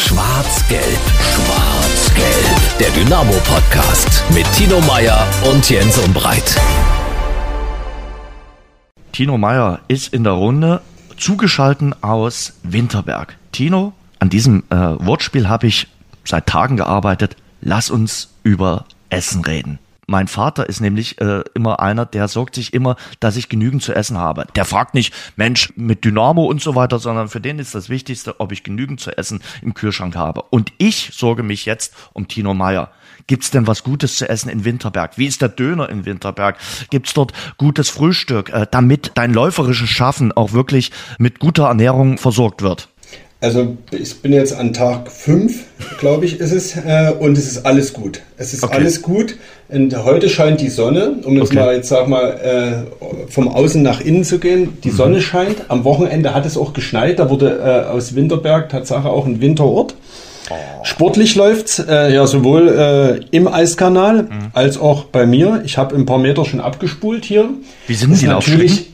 Schwarz-Gelb, Schwarz-Gelb. Der Dynamo-Podcast mit Tino Meyer und Jens Umbreit. Tino Meyer ist in der Runde zugeschalten aus Winterberg. Tino, an diesem äh, Wortspiel habe ich seit Tagen gearbeitet. Lass uns über Essen reden. Mein Vater ist nämlich äh, immer einer, der sorgt sich immer, dass ich genügend zu essen habe. Der fragt nicht, Mensch, mit Dynamo und so weiter, sondern für den ist das Wichtigste, ob ich genügend zu essen im Kühlschrank habe. Und ich sorge mich jetzt um Tino Meyer. Gibt's denn was Gutes zu essen in Winterberg? Wie ist der Döner in Winterberg? Gibt's dort gutes Frühstück, äh, damit dein läuferisches Schaffen auch wirklich mit guter Ernährung versorgt wird? Also ich bin jetzt an Tag 5, glaube ich, ist es, äh, und es ist alles gut. Es ist okay. alles gut. Und heute scheint die Sonne, um jetzt okay. mal jetzt sag mal äh, vom Außen nach innen zu gehen. Die mhm. Sonne scheint. Am Wochenende hat es auch geschneit. Da wurde äh, aus Winterberg Tatsache auch ein Winterort. Oh. Sportlich läuft's äh, ja sowohl äh, im Eiskanal mhm. als auch bei mir. Ich habe ein paar Meter schon abgespult hier. Wie sind die Laufstrecken?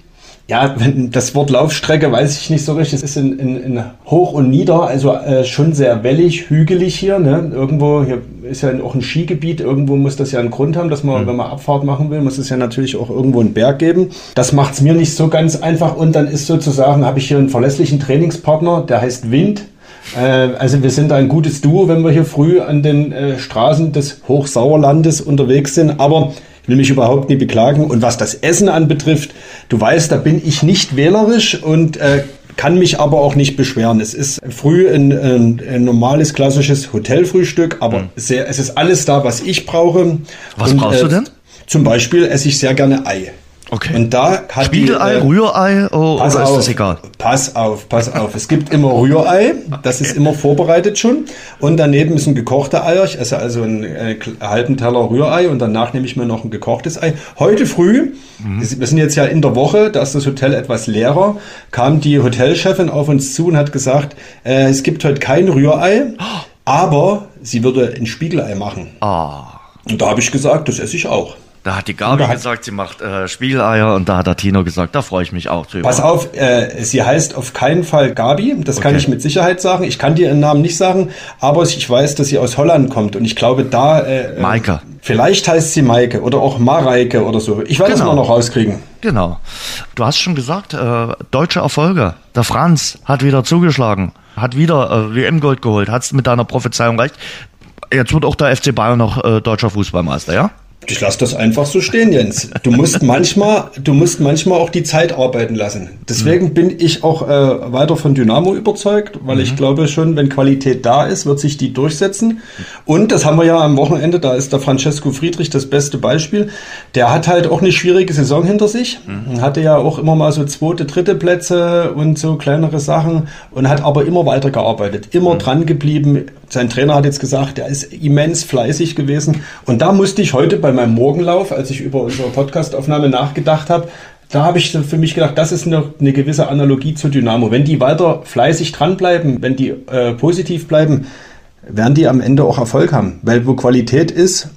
Ja, wenn, das Wort Laufstrecke weiß ich nicht so richtig. Es ist in, in, in hoch und nieder, also äh, schon sehr wellig, hügelig hier. Ne? Irgendwo, hier ist ja auch ein Skigebiet, irgendwo muss das ja einen Grund haben, dass man, mhm. wenn man Abfahrt machen will, muss es ja natürlich auch irgendwo einen Berg geben. Das macht's mir nicht so ganz einfach und dann ist sozusagen, habe ich hier einen verlässlichen Trainingspartner, der heißt Wind. Äh, also wir sind ein gutes Duo, wenn wir hier früh an den äh, Straßen des Hochsauerlandes unterwegs sind, aber will mich überhaupt nie beklagen. Und was das Essen anbetrifft, du weißt, da bin ich nicht wählerisch und äh, kann mich aber auch nicht beschweren. Es ist früh ein, ein, ein normales, klassisches Hotelfrühstück, aber mhm. sehr, es ist alles da, was ich brauche. Was und, brauchst äh, du denn? Zum Beispiel esse ich sehr gerne Ei. Okay. Und da hat Spiegelei, die, äh, Rührei oh, oder auf, ist das egal? Pass auf, pass auf. Es gibt immer Rührei, das ist immer vorbereitet schon. Und daneben ist ein gekochter Eier. Ich esse also einen, äh, halben Teller Rührei und danach nehme ich mir noch ein gekochtes Ei. Heute früh, mhm. wir sind jetzt ja in der Woche, da ist das Hotel etwas leerer, kam die Hotelchefin auf uns zu und hat gesagt, äh, es gibt heute kein Rührei, aber sie würde ein Spiegelei machen. Ah. Und da habe ich gesagt, das esse ich auch. Da hat die Gabi gesagt, sie macht äh, Spiegeleier und da hat der Tino gesagt, da freue ich mich auch drüber. Pass auf, äh, sie heißt auf keinen Fall Gabi, das okay. kann ich mit Sicherheit sagen. Ich kann dir ihren Namen nicht sagen, aber ich weiß, dass sie aus Holland kommt und ich glaube da... Äh, äh Maike. Vielleicht heißt sie Maike oder auch Mareike oder so. Ich werde genau. das mal noch rauskriegen. Genau. Du hast schon gesagt, äh, deutsche Erfolge. Der Franz hat wieder zugeschlagen, hat wieder äh, WM-Gold geholt, hat es mit deiner Prophezeiung recht. Jetzt wird auch der FC Bayern noch äh, deutscher Fußballmeister, ja? Ich lasse das einfach so stehen, Jens. Du musst manchmal, du musst manchmal auch die Zeit arbeiten lassen. Deswegen mhm. bin ich auch äh, weiter von Dynamo überzeugt, weil mhm. ich glaube schon, wenn Qualität da ist, wird sich die durchsetzen. Und das haben wir ja am Wochenende, da ist der Francesco Friedrich das beste Beispiel. Der hat halt auch eine schwierige Saison hinter sich. Mhm. Hatte ja auch immer mal so zweite, dritte Plätze und so kleinere Sachen und hat aber immer weiter gearbeitet, immer mhm. dran geblieben. Sein Trainer hat jetzt gesagt, er ist immens fleißig gewesen. Und da musste ich heute bei meinem Morgenlauf, als ich über unsere Podcastaufnahme nachgedacht habe, da habe ich für mich gedacht, das ist eine, eine, gewisse Analogie zu Dynamo. Wenn die weiter fleißig dranbleiben, wenn die äh, positiv bleiben, werden die am Ende auch Erfolg haben. Weil wo Qualität ist,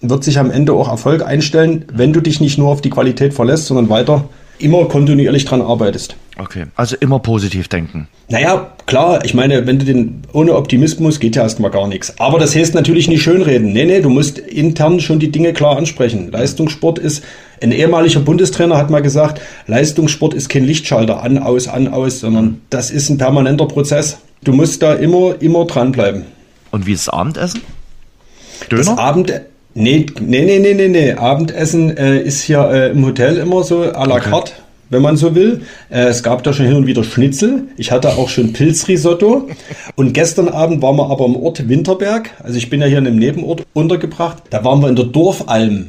wird sich am Ende auch Erfolg einstellen, wenn du dich nicht nur auf die Qualität verlässt, sondern weiter immer kontinuierlich dran arbeitest. Okay, also immer positiv denken. Naja, klar, ich meine, wenn du den ohne Optimismus geht ja erstmal gar nichts. Aber das heißt natürlich nicht schönreden. Nee, nee, du musst intern schon die Dinge klar ansprechen. Leistungssport ist, ein ehemaliger Bundestrainer hat mal gesagt, Leistungssport ist kein Lichtschalter an, aus, an, aus, sondern das ist ein permanenter Prozess. Du musst da immer, immer dranbleiben. Und wie ist das Abendessen? Döner? Das Abendessen. Nee, nee, nee, nee, nee, nee. Abendessen äh, ist hier äh, im Hotel immer so à la okay. carte, wenn man so will. Äh, es gab da schon hin und wieder Schnitzel. Ich hatte auch schon Pilzrisotto. Und gestern Abend waren wir aber im Ort Winterberg. Also ich bin ja hier in einem Nebenort untergebracht. Da waren wir in der Dorfalm.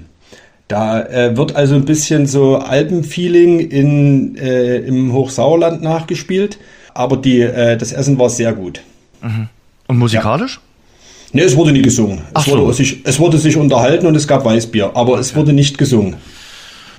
Da äh, wird also ein bisschen so Alpenfeeling in, äh, im Hochsauerland nachgespielt. Aber die, äh, das Essen war sehr gut. Mhm. Und musikalisch? Ja. Ne, es wurde nie gesungen. Es, so. wurde sich, es wurde sich unterhalten und es gab Weißbier, aber es wurde nicht gesungen.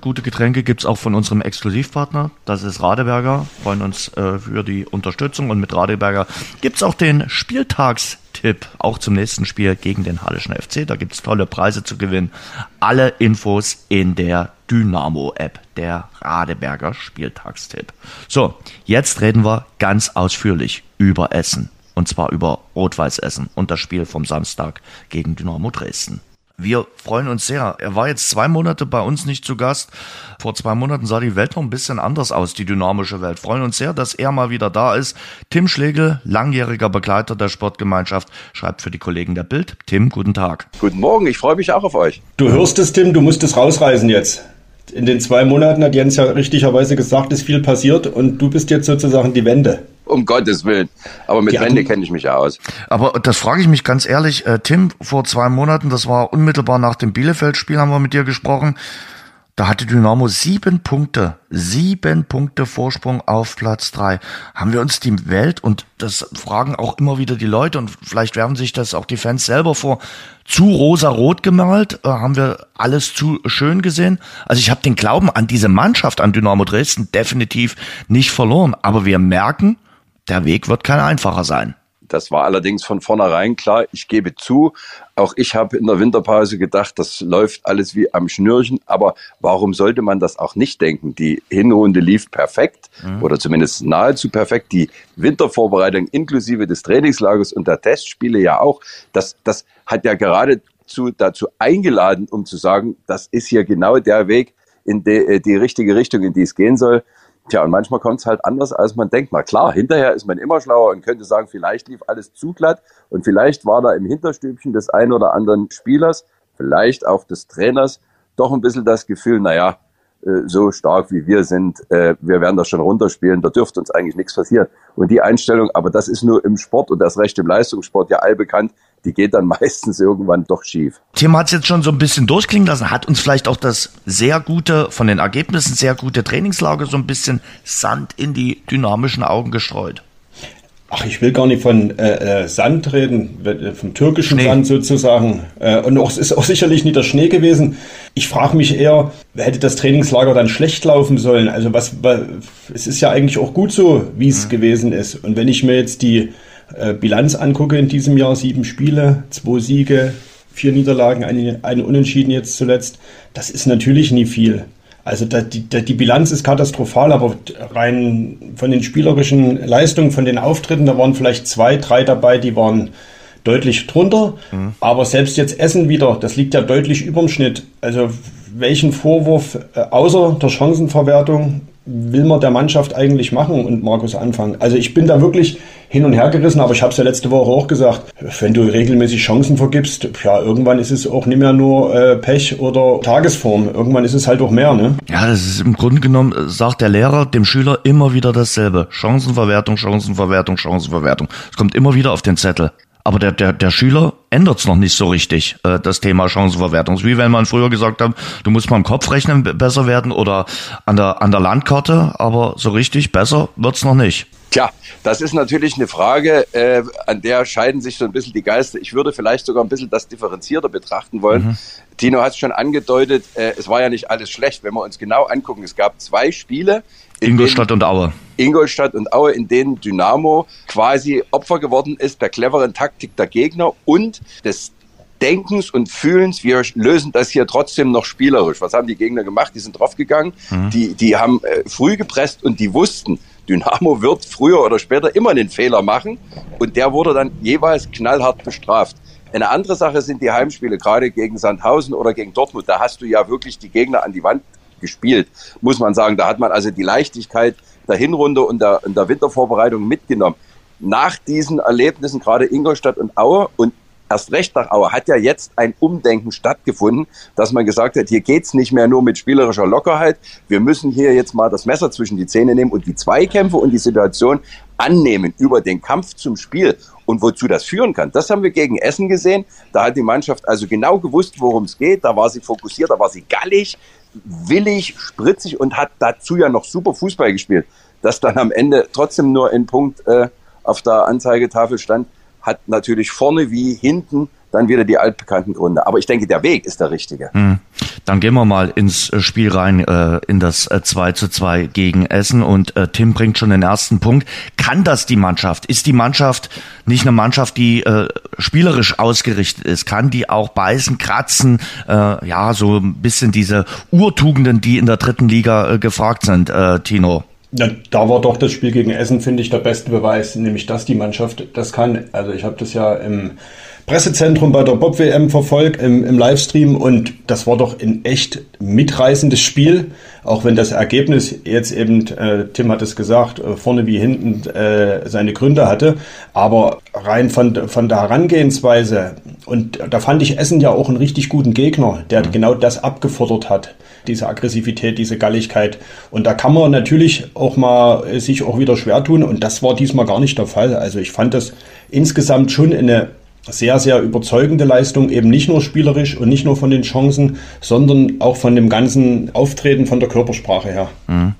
Gute Getränke gibt es auch von unserem Exklusivpartner, das ist Radeberger. Freuen uns äh, für die Unterstützung und mit Radeberger gibt es auch den Spieltagstipp, auch zum nächsten Spiel gegen den Hallischen FC. Da gibt es tolle Preise zu gewinnen. Alle Infos in der Dynamo-App, der Radeberger Spieltagstipp. So, jetzt reden wir ganz ausführlich über Essen. Und zwar über Rot-Weiß Essen und das Spiel vom Samstag gegen Dynamo Dresden. Wir freuen uns sehr. Er war jetzt zwei Monate bei uns nicht zu Gast. Vor zwei Monaten sah die Welt noch ein bisschen anders aus, die dynamische Welt. Freuen uns sehr, dass er mal wieder da ist. Tim Schlegel, langjähriger Begleiter der Sportgemeinschaft, schreibt für die Kollegen der Bild. Tim, guten Tag. Guten Morgen, ich freue mich auch auf euch. Du hörst es, Tim, du musst es rausreisen jetzt. In den zwei Monaten hat Jens ja richtigerweise gesagt, ist viel passiert und du bist jetzt sozusagen die Wende. Um Gottes Willen. Aber mit Ja, Wende kenne ich mich aus. Aber das frage ich mich ganz ehrlich, äh, Tim, vor zwei Monaten, das war unmittelbar nach dem Bielefeld-Spiel, haben wir mit dir gesprochen. Da hatte Dynamo sieben Punkte, sieben Punkte Vorsprung auf Platz drei. Haben wir uns die Welt, und das fragen auch immer wieder die Leute, und vielleicht werfen sich das auch die Fans selber vor, zu rosa-rot gemalt? Äh, haben wir alles zu schön gesehen? Also ich habe den Glauben an diese Mannschaft, an Dynamo Dresden, definitiv nicht verloren. Aber wir merken, der Weg wird kein einfacher sein. Das war allerdings von vornherein klar. Ich gebe zu, auch ich habe in der Winterpause gedacht, das läuft alles wie am Schnürchen. Aber warum sollte man das auch nicht denken? Die Hinrunde lief perfekt oder zumindest nahezu perfekt. Die Wintervorbereitung inklusive des Trainingslagers und der Testspiele ja auch. Das, das hat ja geradezu dazu eingeladen, um zu sagen, das ist hier genau der Weg in die, äh, die richtige Richtung, in die es gehen soll. Tja, und manchmal kommt es halt anders, als man denkt. Na klar, hinterher ist man immer schlauer und könnte sagen, vielleicht lief alles zu glatt und vielleicht war da im Hinterstübchen des einen oder anderen Spielers, vielleicht auch des Trainers, doch ein bisschen das Gefühl, naja, äh, so stark wie wir sind, äh, wir werden das schon runterspielen, da dürfte uns eigentlich nichts passieren. Und die Einstellung, aber das ist nur im Sport und das Recht im Leistungssport ja allbekannt, die geht dann meistens irgendwann doch schief. Tim hat es jetzt schon so ein bisschen durchklingen lassen, hat uns vielleicht auch das sehr gute, von den Ergebnissen sehr gute Trainingslager so ein bisschen Sand in die dynamischen Augen gestreut. Ach, ich will gar nicht von äh, äh, Sand reden, äh, vom türkischen Schnee. Sand sozusagen. Äh, und auch, es ist auch sicherlich nicht der Schnee gewesen. Ich frage mich eher, hätte das Trainingslager dann schlecht laufen sollen? Also was, wa- es ist ja eigentlich auch gut so, wie es gewesen ist. Und wenn ich mir jetzt die äh, Bilanz angucke in diesem Jahr, sieben Spiele, zwei Siege, vier Niederlagen, eine, eine Unentschieden jetzt zuletzt, das ist natürlich nie viel. Also da, die, da, die Bilanz ist katastrophal, aber rein von den spielerischen Leistungen, von den Auftritten, da waren vielleicht zwei, drei dabei, die waren deutlich drunter. Aber selbst jetzt Essen wieder, das liegt ja deutlich überm Schnitt. Also welchen Vorwurf äh, außer der Chancenverwertung will man der Mannschaft eigentlich machen und Markus anfangen? Also ich bin da wirklich hin und her gerissen, aber ich habe es ja letzte Woche auch gesagt, wenn du regelmäßig Chancen vergibst, ja, irgendwann ist es auch nicht mehr nur äh, Pech oder Tagesform. Irgendwann ist es halt auch mehr, ne? Ja, das ist im Grunde genommen, äh, sagt der Lehrer dem Schüler immer wieder dasselbe. Chancenverwertung, Chancenverwertung, Chancenverwertung. Es kommt immer wieder auf den Zettel. Aber der, der, der Schüler ändert es noch nicht so richtig, äh, das Thema Chancenverwertung. Ist wie wenn man früher gesagt hat, du musst mal im Kopf rechnen be- besser werden oder an der, an der Landkarte, aber so richtig besser wird's noch nicht. Tja, das ist natürlich eine Frage, äh, an der scheiden sich so ein bisschen die Geister. Ich würde vielleicht sogar ein bisschen das differenzierter betrachten wollen. Tino hat es schon angedeutet, äh, es war ja nicht alles schlecht, wenn wir uns genau angucken. Es gab zwei Spiele. in Ingolstadt und Aue. Ingolstadt und Aue, in denen Dynamo quasi Opfer geworden ist der cleveren Taktik der Gegner und des Denkens und Fühlens, wir lösen das hier trotzdem noch spielerisch. Was haben die Gegner gemacht? Die sind draufgegangen, die, die haben äh, früh gepresst und die wussten, Dynamo wird früher oder später immer einen Fehler machen und der wurde dann jeweils knallhart bestraft. Eine andere Sache sind die Heimspiele, gerade gegen Sandhausen oder gegen Dortmund. Da hast du ja wirklich die Gegner an die Wand gespielt, muss man sagen. Da hat man also die Leichtigkeit der Hinrunde und der, und der Wintervorbereitung mitgenommen. Nach diesen Erlebnissen, gerade Ingolstadt und Aue und erst recht nach Aue, hat ja jetzt ein Umdenken stattgefunden, dass man gesagt hat, hier geht's nicht mehr nur mit spielerischer Lockerheit. Wir müssen hier jetzt mal das Messer zwischen die Zähne nehmen und die Zweikämpfe und die Situation annehmen über den Kampf zum Spiel und wozu das führen kann. Das haben wir gegen Essen gesehen. Da hat die Mannschaft also genau gewusst, worum es geht. Da war sie fokussiert, da war sie gallig, willig, spritzig und hat dazu ja noch super Fußball gespielt. Dass dann am Ende trotzdem nur ein Punkt äh, auf der Anzeigetafel stand, hat natürlich vorne wie hinten dann wieder die altbekannten Gründe. Aber ich denke, der Weg ist der richtige. Hm. Dann gehen wir mal ins äh, Spiel rein, äh, in das äh, 2 zu 2 gegen Essen und äh, Tim bringt schon den ersten Punkt. Kann das die Mannschaft? Ist die Mannschaft nicht eine Mannschaft, die äh, spielerisch ausgerichtet ist? Kann die auch beißen, kratzen? Äh, ja, so ein bisschen diese Urtugenden, die in der dritten Liga äh, gefragt sind, äh, Tino. Ja, da war doch das Spiel gegen Essen, finde ich, der beste Beweis, nämlich dass die Mannschaft das kann. Also ich habe das ja im Pressezentrum bei der Bob-WM verfolgt, im, im, Livestream und das war doch ein echt mitreißendes Spiel, auch wenn das Ergebnis jetzt eben, äh, Tim hat es gesagt, äh, vorne wie hinten äh, seine Gründe hatte, aber rein von, von der Herangehensweise und da fand ich Essen ja auch einen richtig guten Gegner, der mhm. genau das abgefordert hat diese Aggressivität, diese Galligkeit. Und da kann man natürlich auch mal äh, sich auch wieder schwer tun. Und das war diesmal gar nicht der Fall. Also ich fand das insgesamt schon eine sehr, sehr überzeugende Leistung, eben nicht nur spielerisch und nicht nur von den Chancen, sondern auch von dem ganzen Auftreten, von der Körpersprache her. Mhm.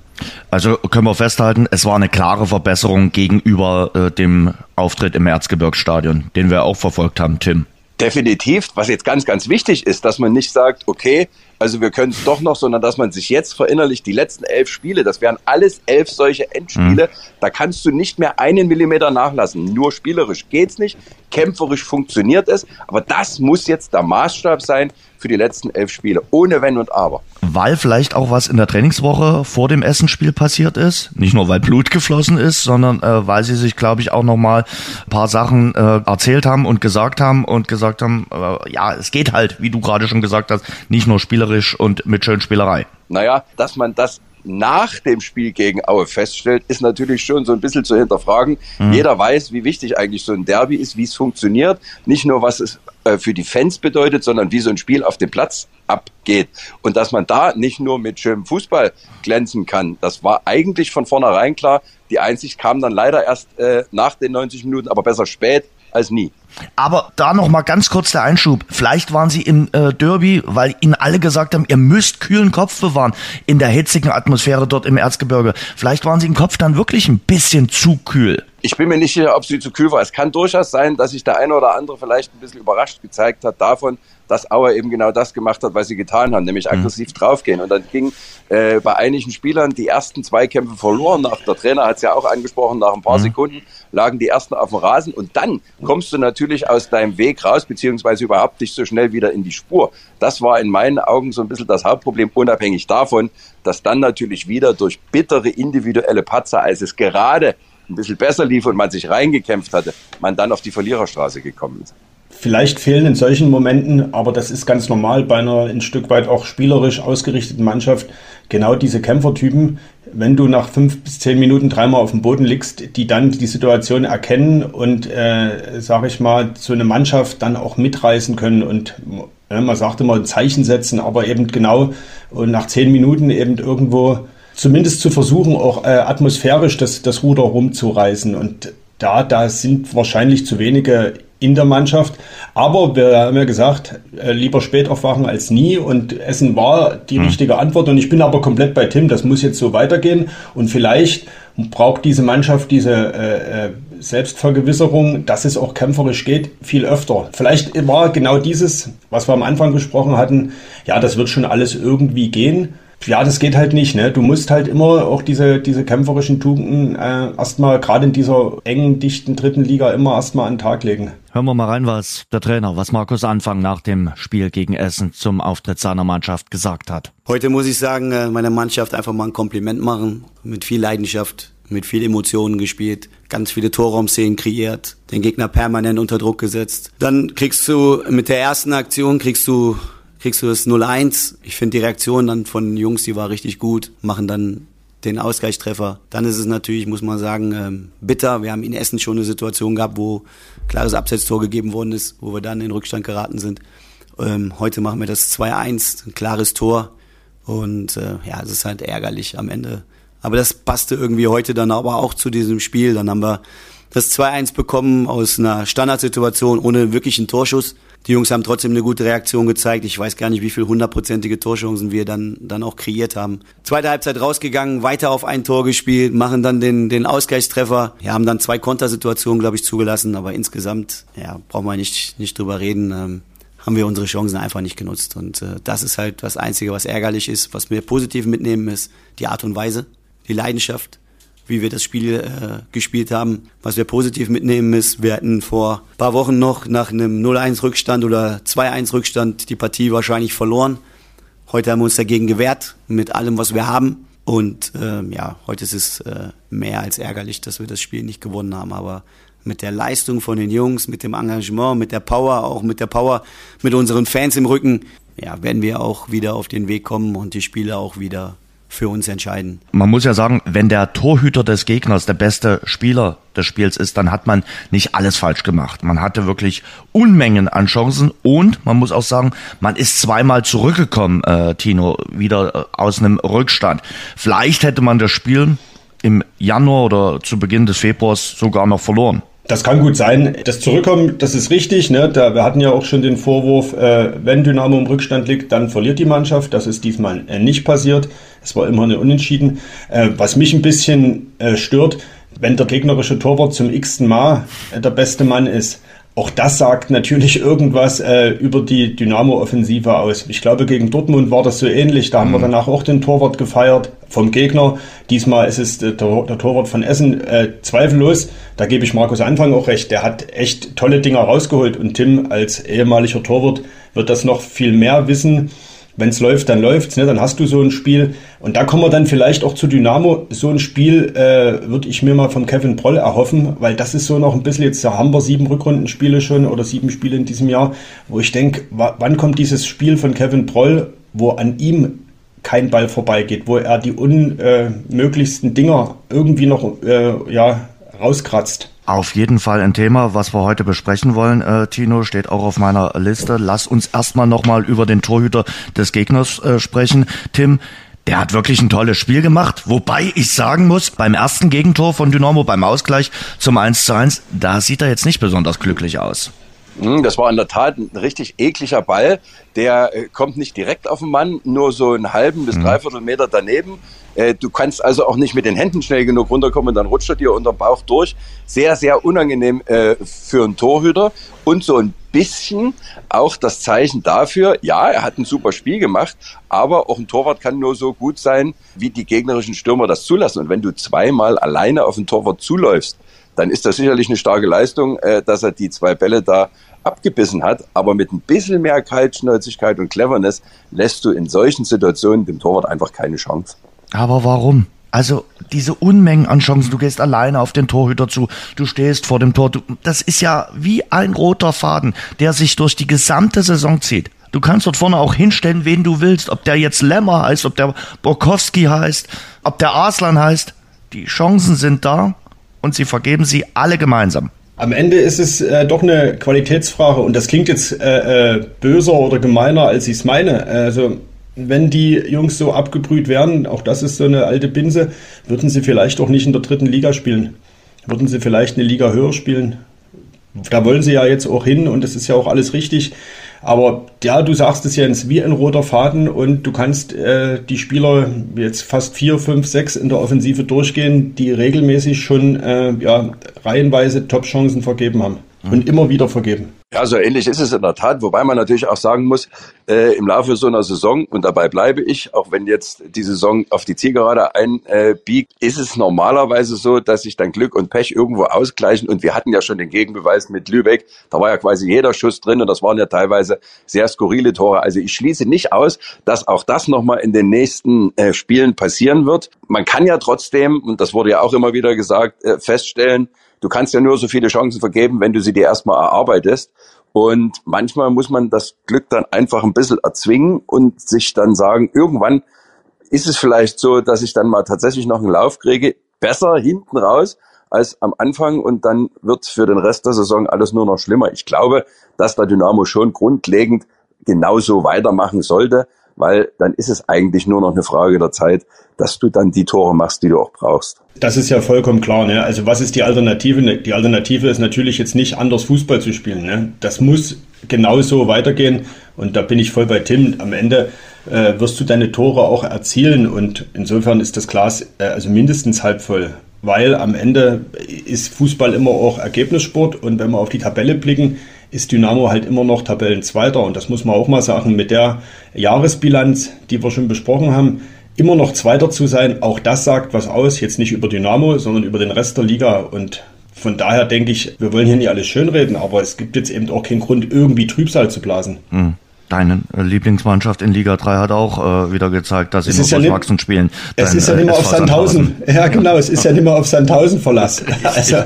Also können wir festhalten, es war eine klare Verbesserung gegenüber äh, dem Auftritt im Erzgebirgsstadion, den wir auch verfolgt haben, Tim. Definitiv. Was jetzt ganz, ganz wichtig ist, dass man nicht sagt, okay, also wir können es doch noch, sondern dass man sich jetzt verinnerlicht, die letzten elf Spiele, das wären alles elf solche Endspiele, mhm. da kannst du nicht mehr einen Millimeter nachlassen. Nur spielerisch geht's nicht, kämpferisch funktioniert es, aber das muss jetzt der Maßstab sein für die letzten elf Spiele, ohne Wenn und Aber. Weil vielleicht auch was in der Trainingswoche vor dem Essenspiel passiert ist, nicht nur weil Blut geflossen ist, sondern äh, weil sie sich, glaube ich, auch nochmal ein paar Sachen äh, erzählt haben und gesagt haben und gesagt haben, äh, ja, es geht halt, wie du gerade schon gesagt hast, nicht nur spielerisch und mit schön Spielerei. Naja, dass man das nach dem Spiel gegen Aue feststellt, ist natürlich schon so ein bisschen zu hinterfragen. Mhm. Jeder weiß, wie wichtig eigentlich so ein Derby ist, wie es funktioniert. Nicht nur, was es äh, für die Fans bedeutet, sondern wie so ein Spiel auf dem Platz abgeht. Und dass man da nicht nur mit schönem Fußball glänzen kann, das war eigentlich von vornherein klar. Die Einsicht kam dann leider erst äh, nach den 90 Minuten, aber besser spät als nie. Aber da noch mal ganz kurz der Einschub. Vielleicht waren Sie im äh, Derby, weil Ihnen alle gesagt haben, ihr müsst kühlen Kopf bewahren in der hitzigen Atmosphäre dort im Erzgebirge. Vielleicht waren Sie im Kopf dann wirklich ein bisschen zu kühl. Ich bin mir nicht sicher, ob sie zu kühl war. Es kann durchaus sein, dass sich der eine oder andere vielleicht ein bisschen überrascht gezeigt hat davon, dass Auer eben genau das gemacht hat, was sie getan haben, nämlich mhm. aggressiv mhm. draufgehen. Und dann ging äh, bei einigen Spielern die ersten zwei Kämpfe verloren. Nach, der Trainer hat es ja auch angesprochen, nach ein paar mhm. Sekunden lagen die ersten auf dem Rasen. Und dann kommst du natürlich aus deinem Weg raus, beziehungsweise überhaupt nicht so schnell wieder in die Spur. Das war in meinen Augen so ein bisschen das Hauptproblem, unabhängig davon, dass dann natürlich wieder durch bittere individuelle Patzer, als es gerade ein bisschen besser lief und man sich reingekämpft hatte, man dann auf die Verliererstraße gekommen ist. Vielleicht fehlen in solchen Momenten, aber das ist ganz normal bei einer ein Stück weit auch spielerisch ausgerichteten Mannschaft, genau diese Kämpfertypen, wenn du nach fünf bis zehn Minuten dreimal auf dem Boden liegst, die dann die Situation erkennen und, äh, sage ich mal, so eine Mannschaft dann auch mitreißen können und äh, man sagt immer ein Zeichen setzen, aber eben genau und nach zehn Minuten eben irgendwo zumindest zu versuchen, auch äh, atmosphärisch das, das Ruder rumzureißen. Und da, da sind wahrscheinlich zu wenige in der Mannschaft. Aber wir haben ja gesagt, äh, lieber spät aufwachen als nie. Und Essen war die mhm. richtige Antwort. Und ich bin aber komplett bei Tim. Das muss jetzt so weitergehen. Und vielleicht braucht diese Mannschaft diese äh, äh, Selbstvergewisserung, dass es auch kämpferisch geht, viel öfter. Vielleicht war genau dieses, was wir am Anfang gesprochen hatten, ja, das wird schon alles irgendwie gehen ja, das geht halt nicht. Ne? Du musst halt immer auch diese, diese kämpferischen Tugenden äh, erstmal, gerade in dieser engen, dichten dritten Liga, immer erstmal an den Tag legen. Hören wir mal rein, was der Trainer, was Markus Anfang nach dem Spiel gegen Essen zum Auftritt seiner Mannschaft gesagt hat. Heute muss ich sagen, äh, meiner Mannschaft einfach mal ein Kompliment machen. Mit viel Leidenschaft, mit viel Emotionen gespielt, ganz viele Torraumszenen kreiert, den Gegner permanent unter Druck gesetzt. Dann kriegst du mit der ersten Aktion kriegst du kriegst du das 0-1. Ich finde die Reaktion dann von Jungs, die war richtig gut, machen dann den Ausgleichstreffer. Dann ist es natürlich, muss man sagen, ähm, bitter. Wir haben in Essen schon eine Situation gehabt, wo klares Absetztor gegeben worden ist, wo wir dann in Rückstand geraten sind. Ähm, heute machen wir das 2-1, ein klares Tor. Und äh, ja, es ist halt ärgerlich am Ende. Aber das passte irgendwie heute dann aber auch zu diesem Spiel. Dann haben wir das 2-1 bekommen aus einer Standardsituation ohne wirklichen Torschuss. Die Jungs haben trotzdem eine gute Reaktion gezeigt. Ich weiß gar nicht, wie viel hundertprozentige Torchancen wir dann, dann auch kreiert haben. Zweite Halbzeit rausgegangen, weiter auf ein Tor gespielt, machen dann den, den Ausgleichstreffer. Wir haben dann zwei Kontersituationen, glaube ich, zugelassen, aber insgesamt, ja, brauchen wir nicht, nicht drüber reden. Ähm, haben wir unsere Chancen einfach nicht genutzt. Und äh, das ist halt das Einzige, was ärgerlich ist. Was wir positiv mitnehmen, ist die Art und Weise, die Leidenschaft, wie wir das Spiel äh, gespielt haben. Was wir positiv mitnehmen ist, wir hätten vor ein paar Wochen noch nach einem 0-1 Rückstand oder 2-1 Rückstand die Partie wahrscheinlich verloren. Heute haben wir uns dagegen gewehrt mit allem, was wir haben. Und ähm, ja, heute ist es äh, mehr als ärgerlich, dass wir das Spiel nicht gewonnen haben. Aber mit der Leistung von den Jungs, mit dem Engagement, mit der Power, auch mit der Power, mit unseren Fans im Rücken, ja, werden wir auch wieder auf den Weg kommen und die Spiele auch wieder für uns entscheiden. Man muss ja sagen, wenn der Torhüter des Gegners der beste Spieler des Spiels ist, dann hat man nicht alles falsch gemacht. Man hatte wirklich Unmengen an Chancen und man muss auch sagen, man ist zweimal zurückgekommen, äh, Tino, wieder äh, aus einem Rückstand. Vielleicht hätte man das Spiel im Januar oder zu Beginn des Februars sogar noch verloren. Das kann gut sein. Das Zurückkommen, das ist richtig. Ne? Da, wir hatten ja auch schon den Vorwurf, äh, wenn Dynamo im Rückstand liegt, dann verliert die Mannschaft. Das ist diesmal äh, nicht passiert. Es war immer eine Unentschieden. Äh, was mich ein bisschen äh, stört, wenn der gegnerische Torwart zum x-ten Mal äh, der beste Mann ist. Auch das sagt natürlich irgendwas äh, über die Dynamo-Offensive aus. Ich glaube, gegen Dortmund war das so ähnlich. Da haben wir mhm. danach auch den Torwart gefeiert vom Gegner. Diesmal ist es der, der Torwart von Essen. Äh, zweifellos, da gebe ich Markus Anfang auch recht. Der hat echt tolle Dinger rausgeholt. Und Tim als ehemaliger Torwart wird das noch viel mehr wissen wenn es läuft, dann läuft's, ne? dann hast du so ein Spiel. Und da kommen wir dann vielleicht auch zu Dynamo. So ein Spiel äh, würde ich mir mal vom Kevin Proll erhoffen, weil das ist so noch ein bisschen, jetzt haben wir sieben Rückrundenspiele schon oder sieben Spiele in diesem Jahr, wo ich denke, wann kommt dieses Spiel von Kevin Proll, wo an ihm kein Ball vorbeigeht, wo er die unmöglichsten Dinger irgendwie noch äh, ja, rauskratzt. Auf jeden Fall ein Thema, was wir heute besprechen wollen, äh, Tino, steht auch auf meiner Liste. Lass uns erstmal nochmal über den Torhüter des Gegners äh, sprechen. Tim, der hat wirklich ein tolles Spiel gemacht, wobei ich sagen muss, beim ersten Gegentor von Dynamo, beim Ausgleich zum 1 zu 1, da sieht er jetzt nicht besonders glücklich aus. Hm, das war in der Tat ein richtig ekliger Ball. Der äh, kommt nicht direkt auf den Mann, nur so einen halben bis mhm. dreiviertel Meter daneben. Äh, du kannst also auch nicht mit den Händen schnell genug runterkommen und dann rutscht er dir unter den Bauch durch. Sehr, sehr unangenehm äh, für einen Torhüter und so ein bisschen auch das Zeichen dafür, ja, er hat ein super Spiel gemacht, aber auch ein Torwart kann nur so gut sein, wie die gegnerischen Stürmer das zulassen. Und wenn du zweimal alleine auf den Torwart zuläufst, dann ist das sicherlich eine starke Leistung, dass er die zwei Bälle da abgebissen hat. Aber mit ein bisschen mehr Kaltschnäuzigkeit und Cleverness lässt du in solchen Situationen dem Torwart einfach keine Chance. Aber warum? Also diese Unmengen an Chancen, du gehst alleine auf den Torhüter zu, du stehst vor dem Tor, du, das ist ja wie ein roter Faden, der sich durch die gesamte Saison zieht. Du kannst dort vorne auch hinstellen, wen du willst, ob der jetzt Lemmer heißt, ob der Borkowski heißt, ob der Arslan heißt. Die Chancen sind da und sie vergeben sie alle gemeinsam. Am Ende ist es äh, doch eine Qualitätsfrage und das klingt jetzt äh, äh, böser oder gemeiner, als ich es meine. Also wenn die Jungs so abgebrüht wären, auch das ist so eine alte Binse, würden sie vielleicht auch nicht in der dritten Liga spielen. Würden sie vielleicht eine Liga höher spielen. Da wollen sie ja jetzt auch hin und das ist ja auch alles richtig. Aber ja, du sagst es Jens, wie ein roter Faden und du kannst äh, die Spieler jetzt fast vier, fünf, sechs in der Offensive durchgehen, die regelmäßig schon äh, ja, reihenweise Top-Chancen vergeben haben und immer wieder vergeben. Ja, so ähnlich ist es in der Tat, wobei man natürlich auch sagen muss, äh, im Laufe so einer Saison, und dabei bleibe ich, auch wenn jetzt die Saison auf die Zielgerade einbiegt, äh, ist es normalerweise so, dass sich dann Glück und Pech irgendwo ausgleichen. Und wir hatten ja schon den Gegenbeweis mit Lübeck, da war ja quasi jeder Schuss drin und das waren ja teilweise sehr skurrile Tore. Also ich schließe nicht aus, dass auch das nochmal in den nächsten äh, Spielen passieren wird. Man kann ja trotzdem, und das wurde ja auch immer wieder gesagt, äh, feststellen, du kannst ja nur so viele Chancen vergeben, wenn du sie dir erstmal erarbeitest. Und manchmal muss man das Glück dann einfach ein bisschen erzwingen und sich dann sagen, irgendwann ist es vielleicht so, dass ich dann mal tatsächlich noch einen Lauf kriege, besser hinten raus als am Anfang und dann wird für den Rest der Saison alles nur noch schlimmer. Ich glaube, dass der Dynamo schon grundlegend genauso weitermachen sollte weil dann ist es eigentlich nur noch eine Frage der Zeit, dass du dann die Tore machst, die du auch brauchst. Das ist ja vollkommen klar. Ne? Also was ist die Alternative? Ne, die Alternative ist natürlich jetzt nicht anders Fußball zu spielen. Ne? Das muss genauso weitergehen. Und da bin ich voll bei Tim. Am Ende äh, wirst du deine Tore auch erzielen. Und insofern ist das Glas äh, also mindestens halb voll. Weil am Ende ist Fußball immer auch Ergebnissport. Und wenn wir auf die Tabelle blicken, ist Dynamo halt immer noch Tabellenzweiter. Und das muss man auch mal sagen, mit der Jahresbilanz, die wir schon besprochen haben, immer noch Zweiter zu sein, auch das sagt was aus. Jetzt nicht über Dynamo, sondern über den Rest der Liga. Und von daher denke ich, wir wollen hier nicht alles schönreden, aber es gibt jetzt eben auch keinen Grund, irgendwie Trübsal zu blasen. Hm. Deine äh, Lieblingsmannschaft in Liga 3 hat auch äh, wieder gezeigt, dass sie nur ja Wachsen spielen. Es Dein, ist ja äh, nicht mehr auf Sandhausen. Ja, genau, es ist ja nicht mehr auf Sandhausen Verlass. Also,